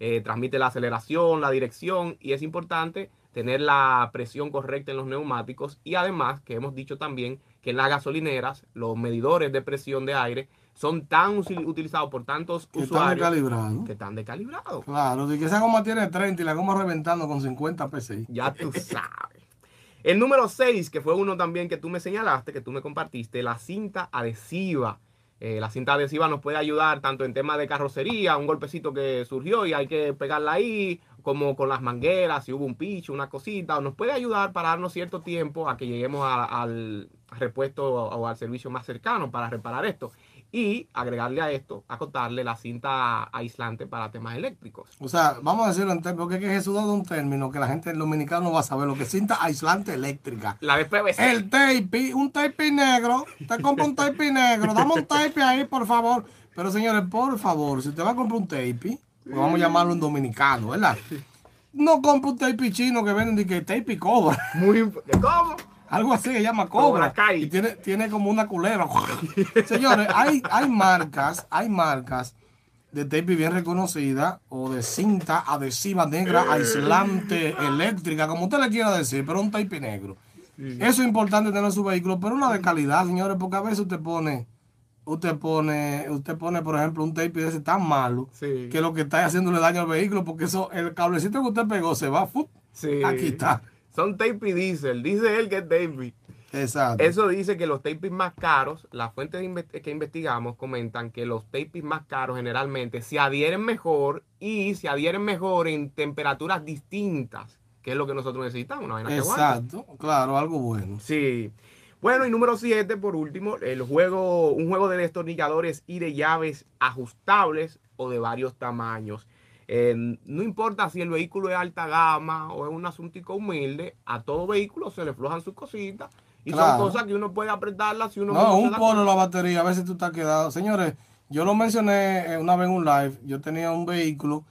eh, transmite la aceleración, la dirección, y es importante tener la presión correcta en los neumáticos. Y además, que hemos dicho también que en las gasolineras, los medidores de presión de aire son tan utilizados por tantos Que están usuarios descalibrados. que están descalibrados. Claro, de que esa goma tiene 30 y la goma reventando con 50 PSI. Ya tú sabes. El número 6, que fue uno también que tú me señalaste, que tú me compartiste, la cinta adhesiva. Eh, la cinta adhesiva nos puede ayudar tanto en tema de carrocería, un golpecito que surgió y hay que pegarla ahí, como con las mangueras, si hubo un picho, una cosita, o nos puede ayudar para darnos cierto tiempo a que lleguemos a- al repuesto o al servicio más cercano para reparar esto. Y agregarle a esto, acotarle la cinta aislante para temas eléctricos. O sea, vamos a decirlo en términos, porque es que Jesús dado un término que la gente dominicana no va a saber, lo que es cinta aislante eléctrica. La de PVC. El tape, un tape negro, te compra un tape negro, dame un tape ahí, por favor. Pero señores, por favor, si usted va a comprar un tape, pues vamos a llamarlo un dominicano, ¿verdad? No compre un tape chino que venden de que tape y cobra. Muy ¿Cómo? Algo así que llama cobra. Y tiene, tiene como una culera. Señores, hay, hay marcas, hay marcas de tape bien reconocida o de cinta adhesiva negra aislante eléctrica, como usted le quiera decir, pero un tape negro. Eso es importante tener en su vehículo, pero una de calidad, señores, porque a veces usted pone, usted pone, usted pone, por ejemplo, un tape de ese tan malo Sí. que lo que está haciéndole daño al vehículo, porque eso, el cablecito que usted pegó se va, ¡fup! Sí. aquí está. Son tape y diesel. Dice él que es tape. Exacto. Eso dice que los tapes más caros, las fuentes que investigamos comentan que los tapes más caros generalmente se adhieren mejor y se adhieren mejor en temperaturas distintas, que es lo que nosotros necesitamos. Una vaina que. Exacto, claro, algo bueno. Sí. Bueno, y número 7, por último, el juego, un juego de destornilladores y de llaves ajustables o de varios tamaños. Eh, no importa si el vehículo es alta gama o es un asuntico humilde, a todo vehículo se le flojan sus cositas y Claro. son cosas que uno puede apretarlas si uno No, un polo la batería, a veces tú estás quedado. Señores, yo lo mencioné eh, una vez en un live, yo tenía un vehículo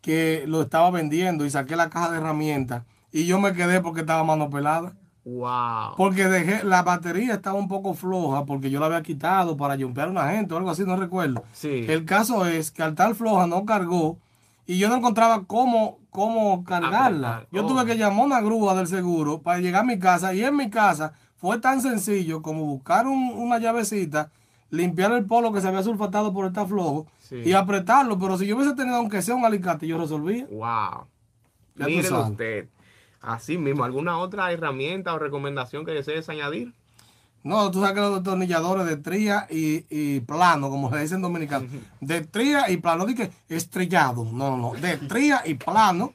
que lo estaba vendiendo y saqué la caja de herramientas y yo me quedé porque estaba mano pelada. Wow. Porque dejé, la batería estaba un poco floja porque yo la había quitado para jumpear a una gente o algo así, no recuerdo. Sí. El caso es que al estar floja no cargó y yo no encontraba cómo, cómo cargarla. Apretar. Yo Oh. tuve que llamar a una grúa del seguro para llegar a mi casa y en mi casa fue tan sencillo como buscar un- una llavecita, limpiar el polo que se había sulfatado por estar flojo Sí. y apretarlo. Pero si yo hubiese tenido aunque sea un alicate, yo resolvía. Wow. Sabes. usted. Así mismo, ¿alguna otra herramienta o recomendación que desees añadir? No, tú sabes que los destornilladores de tría y, y plano, como se dice en dominicano. De tría y plano, no dije estrellado. No, no, no. De tría y plano.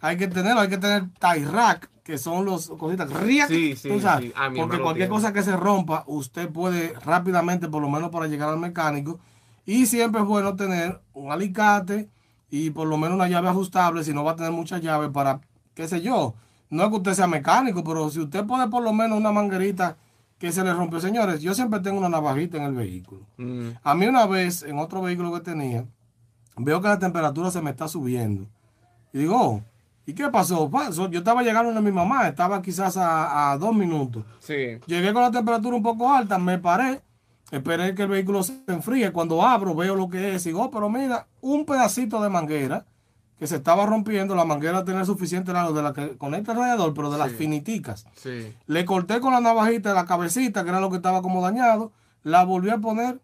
Hay que tenerlo, hay que tener tie rack, que son los cositas. riac, Sí, sí, tú sabes. sí. Ah, Porque cualquier tiene. cosa que se rompa, usted puede rápidamente, por lo menos para llegar al mecánico. Y siempre es bueno tener un alicate y por lo menos una llave ajustable, si no va a tener muchas llaves para, qué sé yo. No es que usted sea mecánico, pero si usted pone por lo menos una manguerita que se le rompió, señores, yo siempre tengo una navajita en el vehículo. Mm, A mí una vez, en otro vehículo que tenía, veo que la temperatura se me está subiendo. Y digo, oh, ¿y qué pasó? Yo estaba llegando a mi mamá, estaba quizás a, a dos minutos. sí. Llegué con la temperatura un poco alta, me paré, esperé que el vehículo se enfríe. Cuando abro, veo lo que es. Y digo, oh, pero mira, un pedacito de manguera que se estaba rompiendo. La manguera tenía suficiente largo de la que conecta el radiador, pero de las finiticas. Sí. Le corté con la navajita la cabecita, que era lo que estaba como dañado. La volví a poner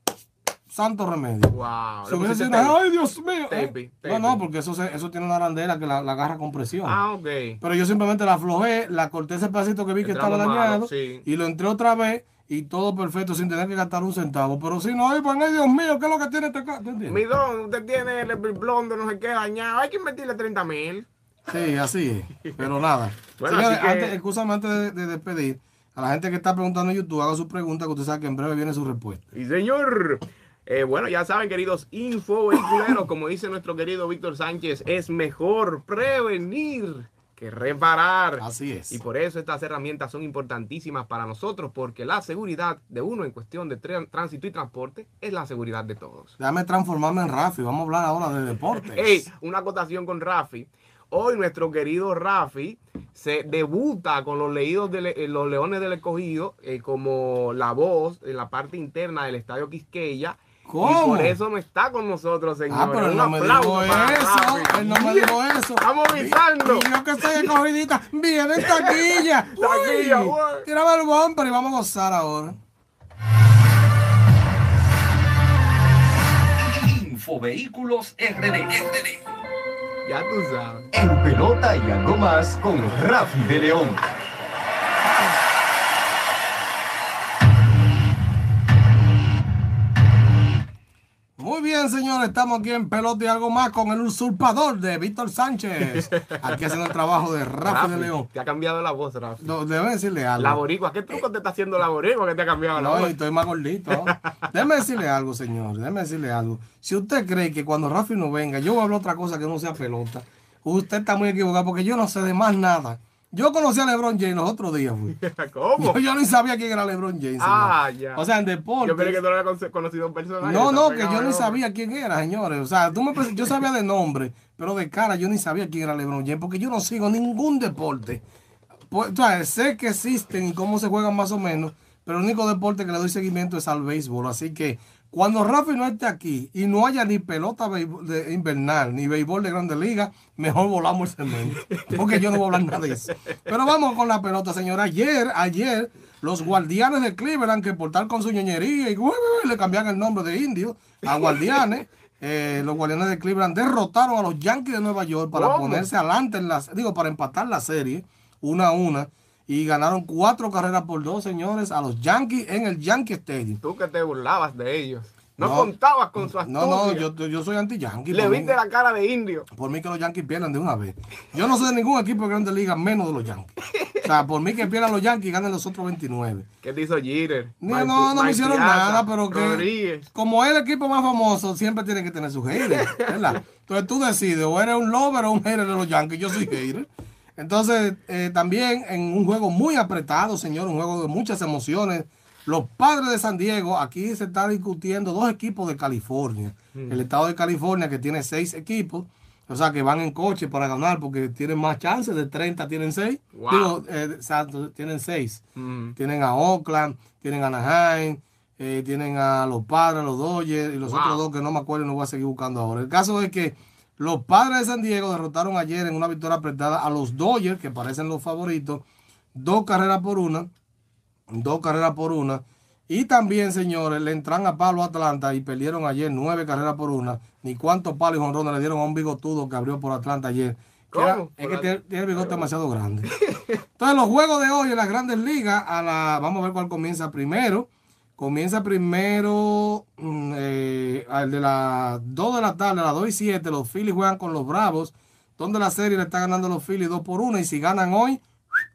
santo remedio. Wow. Si hubiese sido, ay, Dios mío. ¿eh? Tape, No, no, porque eso, se- eso tiene una arandela que la, la agarra con presión. Ah, ok. Pero yo simplemente la aflojé, la corté ese pedacito que vi que estaba dañado sí. y lo entré otra vez y todo perfecto sin tener que gastar un centavo. Pero si no, ay, pues, ay, Dios mío, ¿qué es lo que tiene este carro? Mi don, usted tiene el blondo, no sé qué, dañado. Hay que invertirle 30 mil. Sí, así es. Pero nada. Bueno, así que- antes, excúsame antes de, de despedir, a la gente que está preguntando en YouTube, haga su pregunta que usted sabe que en breve viene su respuesta. Y señor. Eh, bueno, ya saben, queridos infovehiculeros, como dice nuestro querido Víctor Sánchez, es mejor prevenir que reparar. Así es. Y por eso estas herramientas son importantísimas para nosotros, porque la seguridad de uno en cuestión de tránsito y transporte es la seguridad de todos. Déjame transformarme en Rafi. Vamos a hablar ahora de deportes. Ey, una acotación con Rafi. Hoy nuestro querido Rafi se debuta con los leídos de Le- eh, los Leones del Escogido eh, como la voz en la parte interna del Estadio Quisqueya. ¿Cómo? Y por eso no está con nosotros, señores. Ah, pero él no me dijo eso. Él no me dijo eso. Estamos avisando. Y yo que estoy escogidita, viene taquilla. Taquilla, Uy. Tírame el bumper y vamos a gozar ahora. Infovehículos RD. Ya tú sabes. En pelota y algo más con Rafi de León. Bien, señores, estamos aquí en Pelota y algo más con el usurpador de Víctor Sánchez. Aquí haciendo el trabajo de Rafa de León. Te ha cambiado la voz, Rafi. No, debe decirle algo. La boricua, ¿qué truco te está haciendo la boricua que te ha cambiado la No, voz? estoy más gordito. ¿no? Déjeme decirle algo, señor. Déjeme decirle algo. Si usted cree que cuando Rafi no venga, yo voy a hablar otra cosa que no sea pelota, usted está muy equivocado porque yo no sé de más nada. Yo conocí a LeBron James los otros días, güey. ¿Cómo? Yo, yo ni sabía quién era LeBron James. Ah, señor. ya. O sea, en deporte. Yo creí que tú lo habías conocido en persona. No, no, que yo ni sabía quién era, señores. O sea, tú me yo sabía de nombre, pero de cara yo ni sabía quién era LeBron James, porque yo no sigo ningún deporte. Pues, o sea, sé que existen y cómo se juegan más o menos, pero el único deporte que le doy seguimiento es al béisbol. Así que cuando Rafi no esté aquí y no haya ni pelota de invernal, ni béisbol de grandes ligas, mejor volamos el cemento. Porque yo no voy a hablar nada de eso. Pero vamos con la pelota, señora. Ayer, ayer, los guardianes de Cleveland, que por tal con su ñoñería y le cambian el nombre de indio a guardianes. eh, los guardianes de Cleveland derrotaron a los Yankees de Nueva York para ¿Cómo? ponerse adelante en las, digo, para empatar la serie, una a una. Y ganaron cuatro carreras por dos, señores, a los Yankees en el Yankee Stadium. Tú que te burlabas de ellos. No, No. contabas con su astucia. No, no, yo, yo soy anti-Yankee. Le mí- viste la cara de indio. por mí que los Yankees pierdan de una vez. Yo no sé de ningún equipo de Grandes Ligas menos de los Yankees. O sea, por mí que pierdan los Yankees y ganen los otros 29. ¿Qué te hizo Jeter? No, no, no me hicieron nada, pero que Rodríguez. como es el equipo más famoso, siempre tiene que tener su haters, ¿verdad? Entonces tú decides, o eres un lover o un hater de los Yankees. Yo soy hater. Entonces, eh, también en un juego muy apretado, señor, un juego de muchas emociones. Los padres de San Diego, aquí se está discutiendo dos equipos de California. El estado de California que tiene seis equipos, o sea que van en coche para ganar porque tienen más chances, de 30 tienen seis. Wow. Digo, eh, tienen seis. Mm. Tienen a Oakland, tienen a Anaheim, eh, tienen a los padres, los Dodgers y los Wow. otros dos que no me acuerdo y no voy a seguir buscando ahora. El caso es que los padres de San Diego derrotaron ayer en una victoria apretada a los Dodgers, que parecen los favoritos, dos carreras por una, dos carreras por una. Y también, señores, le entran a palo a Atlanta y perdieron ayer nueve carreras por una. Ni cuántos palos y jonrones le dieron a un bigotudo que abrió por Atlanta ayer. Que es que tiene, tiene el bigote demasiado grande. Entonces, los juegos de hoy en las grandes ligas, a la, vamos a ver cuál comienza primero. Comienza primero mm, eh, al de las 2 de la tarde, a las 2 y 7, los Phillies juegan con los Bravos, donde la serie le está ganando los Phillies 2 por 1 y si ganan hoy,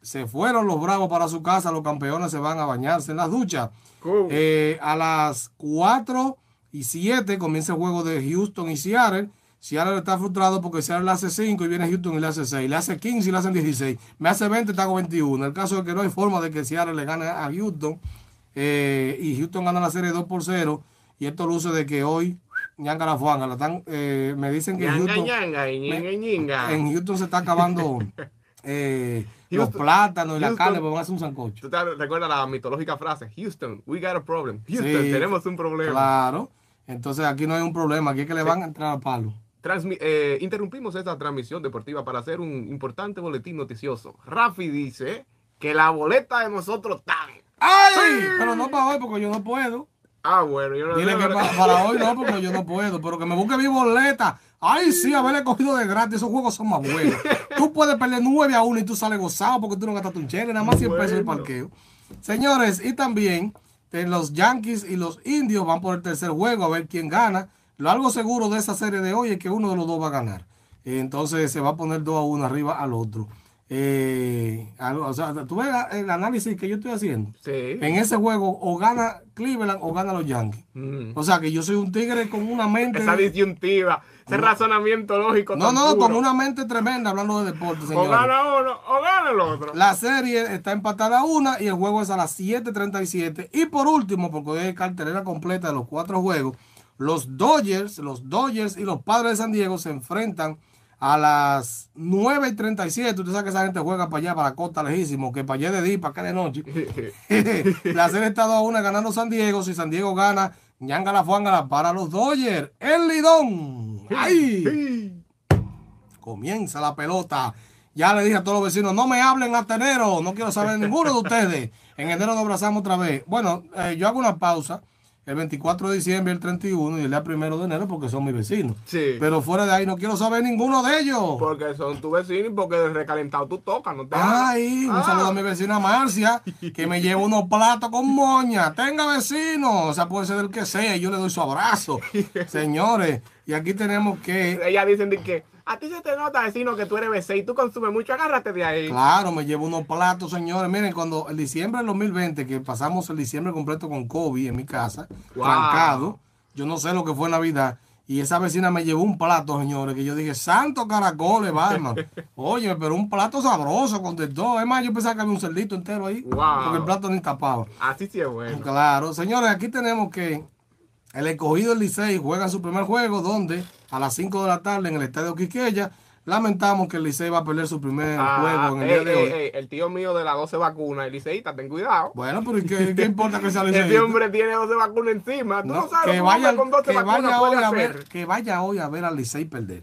se fueron los Bravos para su casa, los campeones se van a bañarse en las duchas. Cool. Eh, a las 4 y 7 comienza el juego de Houston y Seattle. Seattle está frustrado porque Seattle le hace 5 y viene Houston y le hace 6. Le hace 15 y le hacen 16. Me hace 20 y te hago 21. El caso es que no hay forma de que Seattle le gane a Houston. Eh, y Houston gana la serie 2 por 0. Y esto luce de que hoy, ñanga la fuanga, la están, eh, me dicen que Ñanga, Houston, ñanga, y ñinga, ñinga. en Houston se está acabando eh, los plátanos y la carne, porque van a hacer un sancocho. ¿Tú te recuerdas la mitológica frase? Houston, we got a problem. Houston, Sí, tenemos un problema. Claro. Entonces aquí no hay un problema, aquí es que le van a entrar al palo. Transmi- eh, interrumpimos esta transmisión deportiva para hacer un importante boletín noticioso. Rafi dice que la boleta de nosotros está. ¡Ay! Pero no para hoy porque yo no puedo. Ah, bueno, yo no Dile que para, para hoy no, porque yo no puedo, pero que me busque mi boleta. Ay, sí, haberle cogido de gratis, esos juegos son más buenos. Tú puedes perder 9 a 1 y tú sales gozado porque tú no gastaste un chele, nada más 100 pesos el Bueno. parqueo. Señores, y también eh, los Yankees y los Indios van por el tercer juego a ver quién gana. Lo algo seguro de esa serie de hoy es que uno de los dos va a ganar. Entonces se va a poner 2 a 1 arriba al otro. Eh, algo- o sea, tú ves el análisis que yo estoy haciendo. Sí. En ese juego o gana Cleveland o gana los Yankees. Mm. O sea que yo soy un tigre con una mente. Esa disyuntiva, ese razonamiento lógico. No, no, puro. con una mente tremenda hablando de deporte, O gana uno o gana el otro. La serie está empatada a una y el juego es a las 7:37. Y por último, porque hoy hay cartelera completa de los cuatro juegos, los Dodgers, los Dodgers y los Padres de San Diego se enfrentan a las 9:37. Usted sabe que esa gente juega para allá, para la costa lejísimo, que para allá de día, y para acá de noche. la serie está 2 a 1 ganando San Diego. Si San Diego gana, ñangala fuángala para los Dodgers. El Lidón. ¡Ay! Comienza la pelota. Ya le dije a todos los vecinos, no me hablen hasta enero. No quiero saber ninguno de ustedes. En enero nos abrazamos otra vez. Bueno, eh, yo hago una pausa el 24 de diciembre, el 31 y el día primero de enero porque son mis vecinos. Sí. Pero fuera de ahí no quiero saber ninguno de ellos. Porque son tus vecinos y porque recalentado tú tocas, no te. Ay, un Ah. saludo a mi vecina Marcia, que me lleva unos platos con moña. Tenga vecino, o sea, puede ser del que sea, y yo le doy su abrazo. Señores, y aquí tenemos que, Ellas dicen de que a ti se te nota, vecino, que tú eres BC y tú consumes mucho, agárrate de ahí. claro, me llevo unos platos, señores. Miren, cuando el diciembre del 2020, que pasamos el diciembre completo con COVID en mi casa, Wow. trancado, yo no sé lo que fue Navidad. Y esa vecina me llevó un plato, señores, que yo dije, santo caracoles, Batman. Oye, pero un plato sabroso con de todo. Es más, yo pensaba que había un cerdito entero ahí. Wow. Porque el plato ni tapaba. Así sí es bueno. Claro, señores, aquí tenemos que el escogido del Licey juega su primer juego donde a las 5 de la tarde en el estadio Quiqueya. Lamentamos que el Licey va a perder su primer Ah, juego en el ey, día de hoy. ey, el tío mío de las 12 vacunas, el liceísta, ten cuidado. Bueno, pero ¿y ¿qué, qué importa que sea Ese Licey? hombre tiene 12 vacunas encima. Tú no, No, sabes que, vaya, que con 12 que vacunas vaya hoy a ver, que vaya hoy a ver al Licey perder.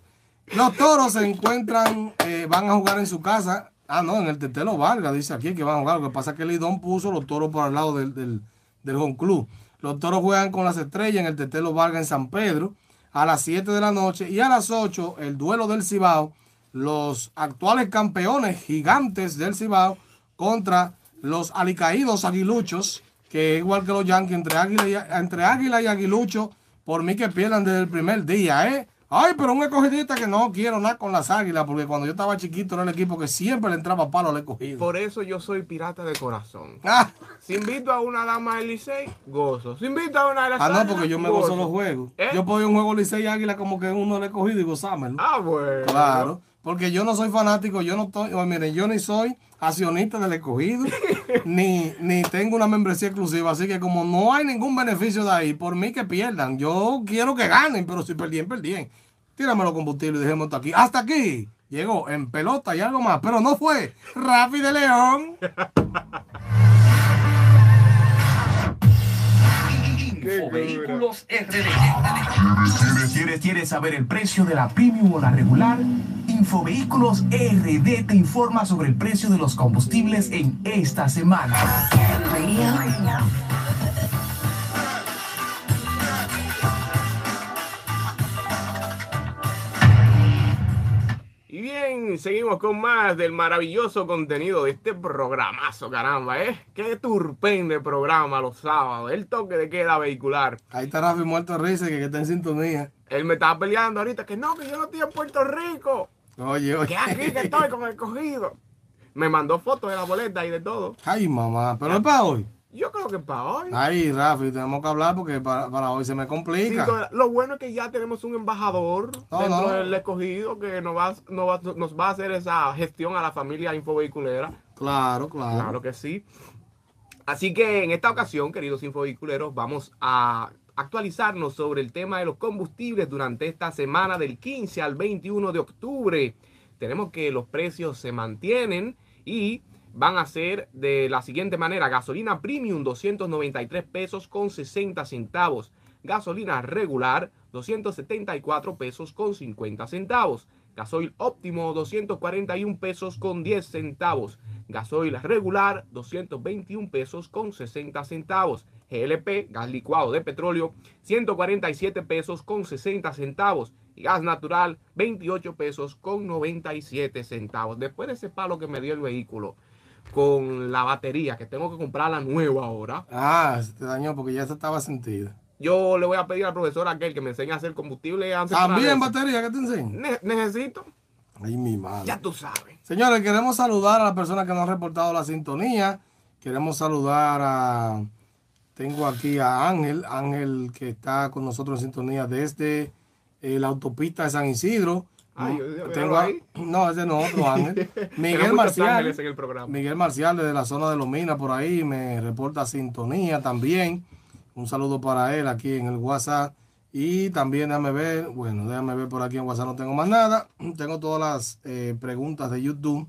Los toros se encuentran, eh, van a jugar en su casa. Ah, no, en el Tetelo Vargas, dice aquí que van a jugar. Lo que pasa es que Lidón puso los toros por al lado del, del, del home club. Los toros juegan con las estrellas en el Tetelo Vargas en San Pedro a las 7 de la noche y a las 8 el duelo del Cibao, los actuales campeones gigantes del Cibao contra los alicaídos aguiluchos, que igual que los Yankees, entre Águila y, entre Águila y Aguilucho, por mí que pierdan desde el primer día, ¿eh? Ay, pero un escogidista que no quiero nada con las águilas, porque cuando yo estaba chiquito era el equipo que siempre le entraba palo al escogido. Por eso yo soy pirata de corazón. Ah, Si invito a una dama del Licey, gozo. Si invito a una de las ah, no, porque yo me gozo. gozo los juegos. ¿Eh? Yo puedo ir a un juego Licey y Águila como que uno le he cogido y gozármelo. Ah, bueno. Claro, porque yo no soy fanático, yo no estoy, miren, yo ni soy accionista del escogido, ni, ni tengo una membresía exclusiva, así que como no hay ningún beneficio de ahí, por mí que pierdan, yo quiero que ganen, pero si perdían, perdían. Tírame los combustibles y dejemos esto aquí. Hasta aquí. Llegó en pelota y algo más, pero no fue Rafi de León. Infovehículos RD. ¿Quieres, quieres, saber el precio de la premium o la regular? Infovehículos RD te informa sobre el precio de los combustibles en esta semana. Y bien, seguimos con más del maravilloso contenido de este programazo, caramba, ¿eh? Qué turpén programa los sábados, el toque de queda vehicular. Ahí está Rafi muerto risa, que, que está en sintonía. Él me estaba peleando ahorita que no, que yo no estoy en Puerto Rico, Oye, oye. que aquí que estoy con el cogido. Me mandó fotos de la boleta y de todo. Ay, mamá, pero es para hoy. Yo creo que para hoy. Ay, Rafi, tenemos que hablar porque para, para hoy se me complica. lo bueno es que ya tenemos un embajador No, dentro no. del escogido que nos va, nos, va, nos va a hacer esa gestión a la familia infovehiculera. Claro, claro. Claro que sí. Así que en esta ocasión, queridos infovehiculeros, vamos a actualizarnos sobre el tema de los combustibles durante esta semana del 15 al 21 de octubre. Tenemos que los precios se mantienen y van a ser de la siguiente manera. Gasolina premium 293 pesos con 60 centavos. Gasolina regular 274 pesos con 50 centavos. Gasoil óptimo 241 pesos con 10 centavos. Gasoil regular 221 pesos con 60 centavos. GLP, gas licuado de petróleo, 147 pesos con 60 centavos. Y gas natural, 28 pesos con 97 centavos. Después de ese palo que me dio el vehículo con la batería, que tengo que comprar la nueva ahora. Ah, se te dañó porque ya se estaba sentida. Yo le voy a pedir al profesor aquel que me enseñe a hacer combustible También batería, ¿qué te enseño? Ne necesito. Ay, mi madre. Ya tú sabes. Señores, queremos saludar a las personas que nos han reportado la sintonía. Queremos saludar a. Tengo aquí a Ángel, Ángel que está con nosotros en sintonía desde eh, la autopista de San Isidro. Tengo a- no, ese no, otro Ángel. Miguel Marcial. ángeles en el programa. Miguel Marcial desde la zona de Lomina por ahí me reporta sintonía también. Un saludo para él aquí en el WhatsApp. Y también déjame ver, bueno, déjame ver por aquí en WhatsApp no tengo más nada. Tengo todas las eh, preguntas de YouTube.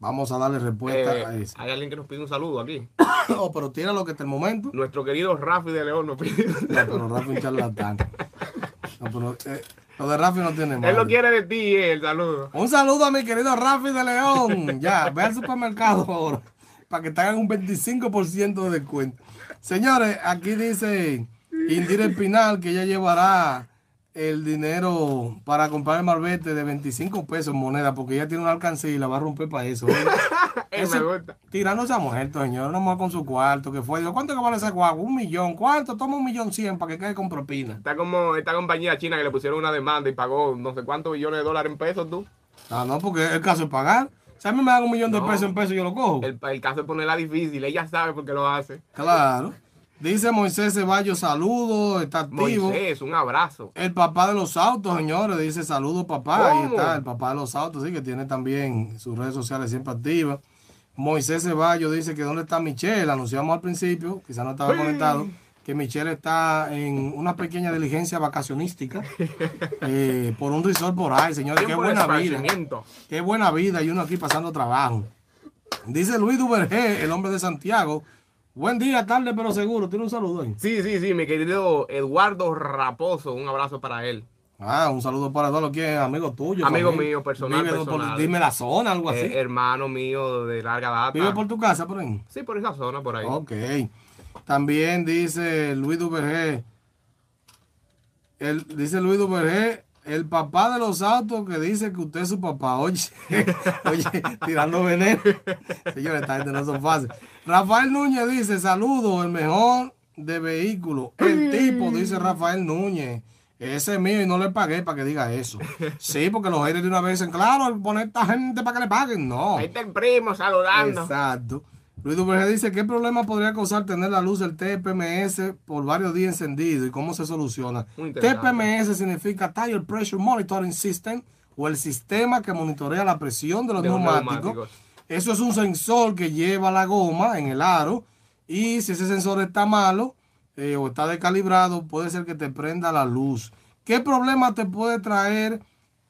Vamos a darle respuesta Eh, a eso. hay alguien que nos pide un saludo aquí. Oh, pero tira lo que está el momento. Nuestro querido Rafi de León nos pide. No, pero Rafi un charlatán. No, pero, eh, lo de Rafi no tiene Él más. lo quiere de ti, el saludo. Un saludo a mi querido Rafi de León. Ya, ve al supermercado ahora para que te hagan un 25% de descuento. Señores, aquí dice Indira Espinal que ella llevará el dinero para comprar el marbete de 25 pesos en moneda porque ella tiene una alcancía y la va a romper para eso. ¿eh? Ese- me gusta. Tirando esa mujer, señor, una mujer con su cuarto que fue. ¿Cuánto que vale ese guagua? Un millón. ¿Cuánto? Toma un millón cien para que quede con propina. Está como esta compañía china que le pusieron una demanda y pagó no sé cuántos billones de dólares en pesos tú. Ah, no, porque el caso es pagar. Si a mí me dan un millón de pesos en pesos, yo lo cojo. El, el caso es ponerla difícil, ella sabe por qué lo hace. Claro. Dice Moisés Ceballos, saludos, está activo. Moisés, un abrazo. El papá de los autos, señores, dice saludos papá. Ahí ¿Cómo? está, el papá de los autos, sí, que tiene también sus redes sociales siempre activas. Moisés Ceballos dice que dónde está Michelle, anunciamos al principio, quizás no estaba conectado, que Michelle está en una pequeña diligencia vacacionística eh, por un resort por ahí, señores, qué buena vida. Qué buena vida y uno aquí pasando trabajo. Dice Luis Duvergé, el hombre de Santiago. Buen día, tarde, pero seguro. Tiene un saludo ahí. Sí, sí, sí, mi querido Eduardo Raposo, un abrazo para él. Ah, un saludo para todos los que es amigo tuyo. Amigo mío, personal, Vive por- personal. dime la zona, algo así. Eh, hermano mío de larga data. Vive por tu casa, por ahí. Sí, por esa zona, por ahí. Ok. También dice Luis Duvergé. El, dice Luis Duvergé, el papá de los autos que dice que usted es su papá. Oye, oye, tirando veneno. Señores, esta gente no son fáciles. Rafael Núñez dice, saludo, el mejor de vehículo. El tipo, dice Rafael Núñez. Ese es mío y no le pagué para que diga eso. Sí, porque los haters de una vez dicen, claro, poner esta gente para que le paguen. No. Ahí está el primo saludando. Exacto. Luis Duvergé dice, ¿qué problema podría causar tener la luz del TPMS por varios días encendido y cómo se soluciona? TPMS significa Tire Pressure Monitoring System o el sistema que monitorea la presión de los De los neumáticos. neumáticos. Eso es un sensor que lleva la goma en el aro y si ese sensor está malo eh, o está descalibrado, puede ser que te prenda la luz. ¿Qué problema te puede traer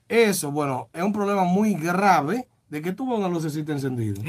eso? Bueno, es un problema muy grave de que tuvo una lucecita encendida.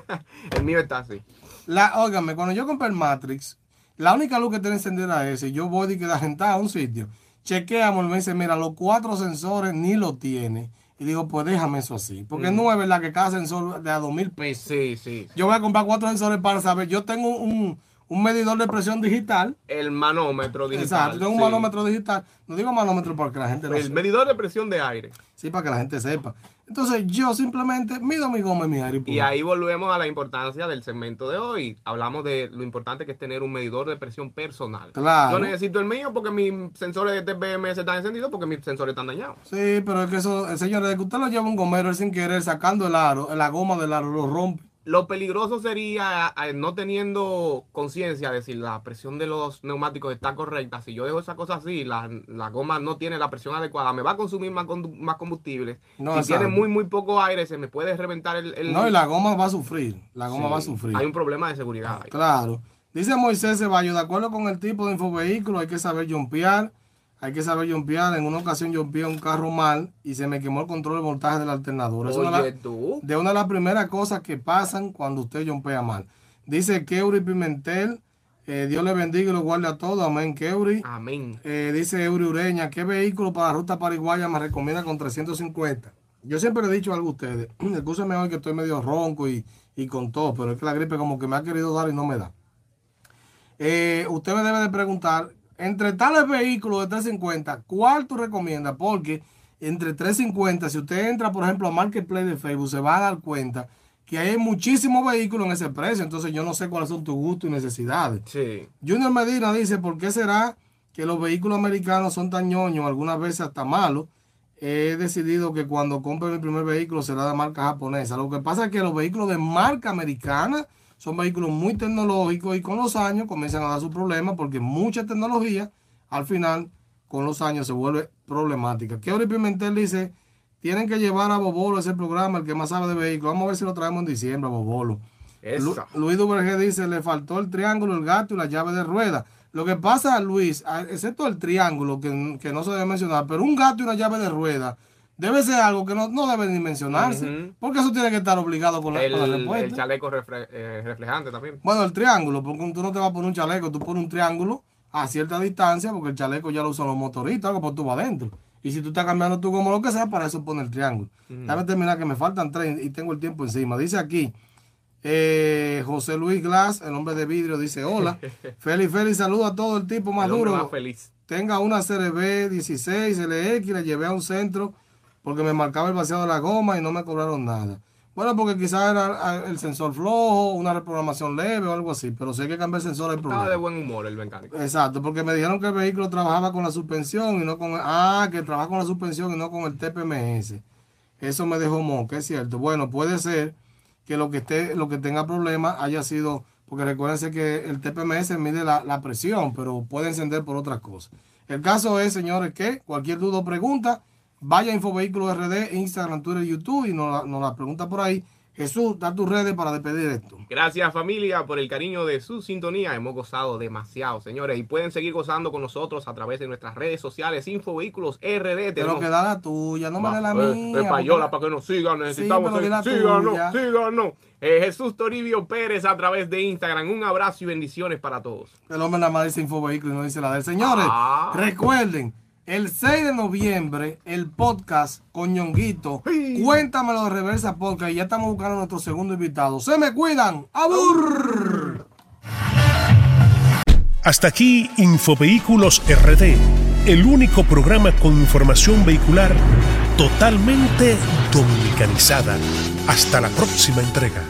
El mío está así. La, óigame, cuando yo compré el Matrix, la única luz que tiene encendida es ese. Yo voy de que la gente a un sitio, chequeamos, me dice, mira, los cuatro sensores ni lo tiene. Y digo, pues déjame eso así. Porque no es verdad que cada sensor de a dos mil pesos. Sí, sí. Yo voy a comprar cuatro sensores para saber. Yo tengo un, un medidor de presión digital. El manómetro digital. Exacto, tengo un sí. manómetro digital. No digo manómetro porque la gente no El sepa. medidor de presión de aire. Sí, para que la gente sepa. Entonces yo simplemente mido mi goma y mi aire. Y ahí volvemos a la importancia del segmento de hoy. Hablamos de lo importante que es tener un medidor de presión personal. Claro. Yo necesito el mío porque mis sensores de TPMS están encendidos porque mis sensores están dañados. Sí, pero es que eso, el señor, desde que usted lo lleva un gomero él sin querer, sacando el aro, la goma del aro, lo rompe. Lo peligroso sería no teniendo conciencia de si la presión de los neumáticos está correcta. Si yo dejo esa cosa así, la, la goma no tiene la presión adecuada, me va a consumir más, más combustible. No, si tiene muy, muy poco aire, se me puede reventar el... el- No, y la goma va a sufrir. La goma Sí, va a sufrir. Hay un problema de seguridad ahí. Claro. Dice Moisés Ceballos, de acuerdo con el tipo de infovehículo, hay que saber jumpear. Hay que saber jumpear. En una ocasión yo jumpeé un carro mal y se me quemó el control de voltaje del alternador. Es una de Oye, una de las primeras cosas que pasan cuando usted jumpea mal. Dice Keuri Pimentel, eh, Dios le bendiga y lo guarde a todos. Amén, Keuri. Amén. Eh, dice Euri Ureña, ¿qué vehículo para la ruta pariguaya me recomienda con 350? Yo siempre le he dicho algo a ustedes. Escúcheme hoy que estoy medio ronco y, y con todo, pero es que la gripe como que me ha querido dar y no me da. eh, usted me debe de preguntar, entre tales vehículos de 350, ¿cuál tú recomiendas? Porque entre 350, si usted entra, por ejemplo, a Marketplace de Facebook, se va a dar cuenta que hay muchísimos vehículos en ese precio. Entonces yo no sé cuáles son tus gustos y necesidades. Sí. Junior Medina dice, ¿por qué será que los vehículos americanos son tan ñoños, algunas veces hasta malos? He decidido que cuando compre mi primer vehículo será de marca japonesa. Lo que pasa es que los vehículos de marca americana son vehículos muy tecnológicos y con los años comienzan a dar sus problemas porque mucha tecnología al final con los años se vuelve problemática. Keori Pimentel dice, tienen que llevar a Bobolo ese programa, el que más sabe de vehículos. Vamos a ver si lo traemos en diciembre a Bobolo. Lu-. Luis Duvergé dice, le faltó el triángulo, el gato y la llave de rueda. Lo que pasa, Luis, excepto el triángulo, que, que no se debe mencionar, pero un gato y una llave de rueda debe ser algo que no, no debe ni mencionarse, porque eso tiene que estar obligado con la, El, la el respuesta. chaleco refle- eh, reflejante también. Bueno, el triángulo, porque tú no te vas a poner un chaleco, tú pones un triángulo a cierta distancia, porque el chaleco ya lo usan los motoristas, algo pues tú vas adentro. Y si tú estás cambiando tú como lo que sea, para eso pone el triángulo. Déjame terminar que me faltan tres y tengo el tiempo encima. Dice aquí, eh, José Luis Glass, el hombre de vidrio, dice hola. Feliz, feliz, saludo a todo el tipo más El hombre duro. más feliz. Tenga una CRB 16 LX, la llevé a un centro porque me marcaba el vaciado de la goma y no me cobraron nada. Bueno, porque quizás era ah, el sensor flojo, una reprogramación leve o algo así, pero si hay que cambiar el sensor hay Estaba de problema. buen humor el mecánico. Exacto, porque me dijeron que el vehículo trabajaba con la suspensión y no con... Ah, que trabaja con la suspensión y no con el TPMS. Eso me dejó moca, es cierto. Bueno, puede ser que lo que esté, lo que tenga problema haya sido, porque recuérdense que el TPMS mide la, la presión, pero puede encender por otras cosas. El caso es, señores, que cualquier duda o pregunta, vaya a Infovehículos RD, Instagram, Twitter, YouTube y nos la, nos la pregunta por ahí. Jesús, da tus redes para despedir esto. Gracias familia por el cariño de su sintonía. Hemos gozado demasiado, señores. Y pueden seguir gozando con nosotros a través de nuestras redes sociales, Infovehículos RD. Pero que da la tuya, no me la Eh, mía. eh, payola, porque- para que nos sigan, necesitamos la seguir. síganos, tuya. síganos. Eh, Jesús Toribio Pérez a través de Instagram. Un abrazo y bendiciones para todos. El hombre nada más dice Infovehículos y no dice la de él. Señores, Ah. recuerden, el 6 de noviembre, el podcast con Ñonguito, Sí. Cuéntamelo de Reversa Podcast, y ya estamos buscando a nuestro segundo invitado. Se me cuidan. ¡Abur! Hasta aquí Infovehículos RD, el único programa con información vehicular totalmente dominicanizada. Hasta la próxima entrega.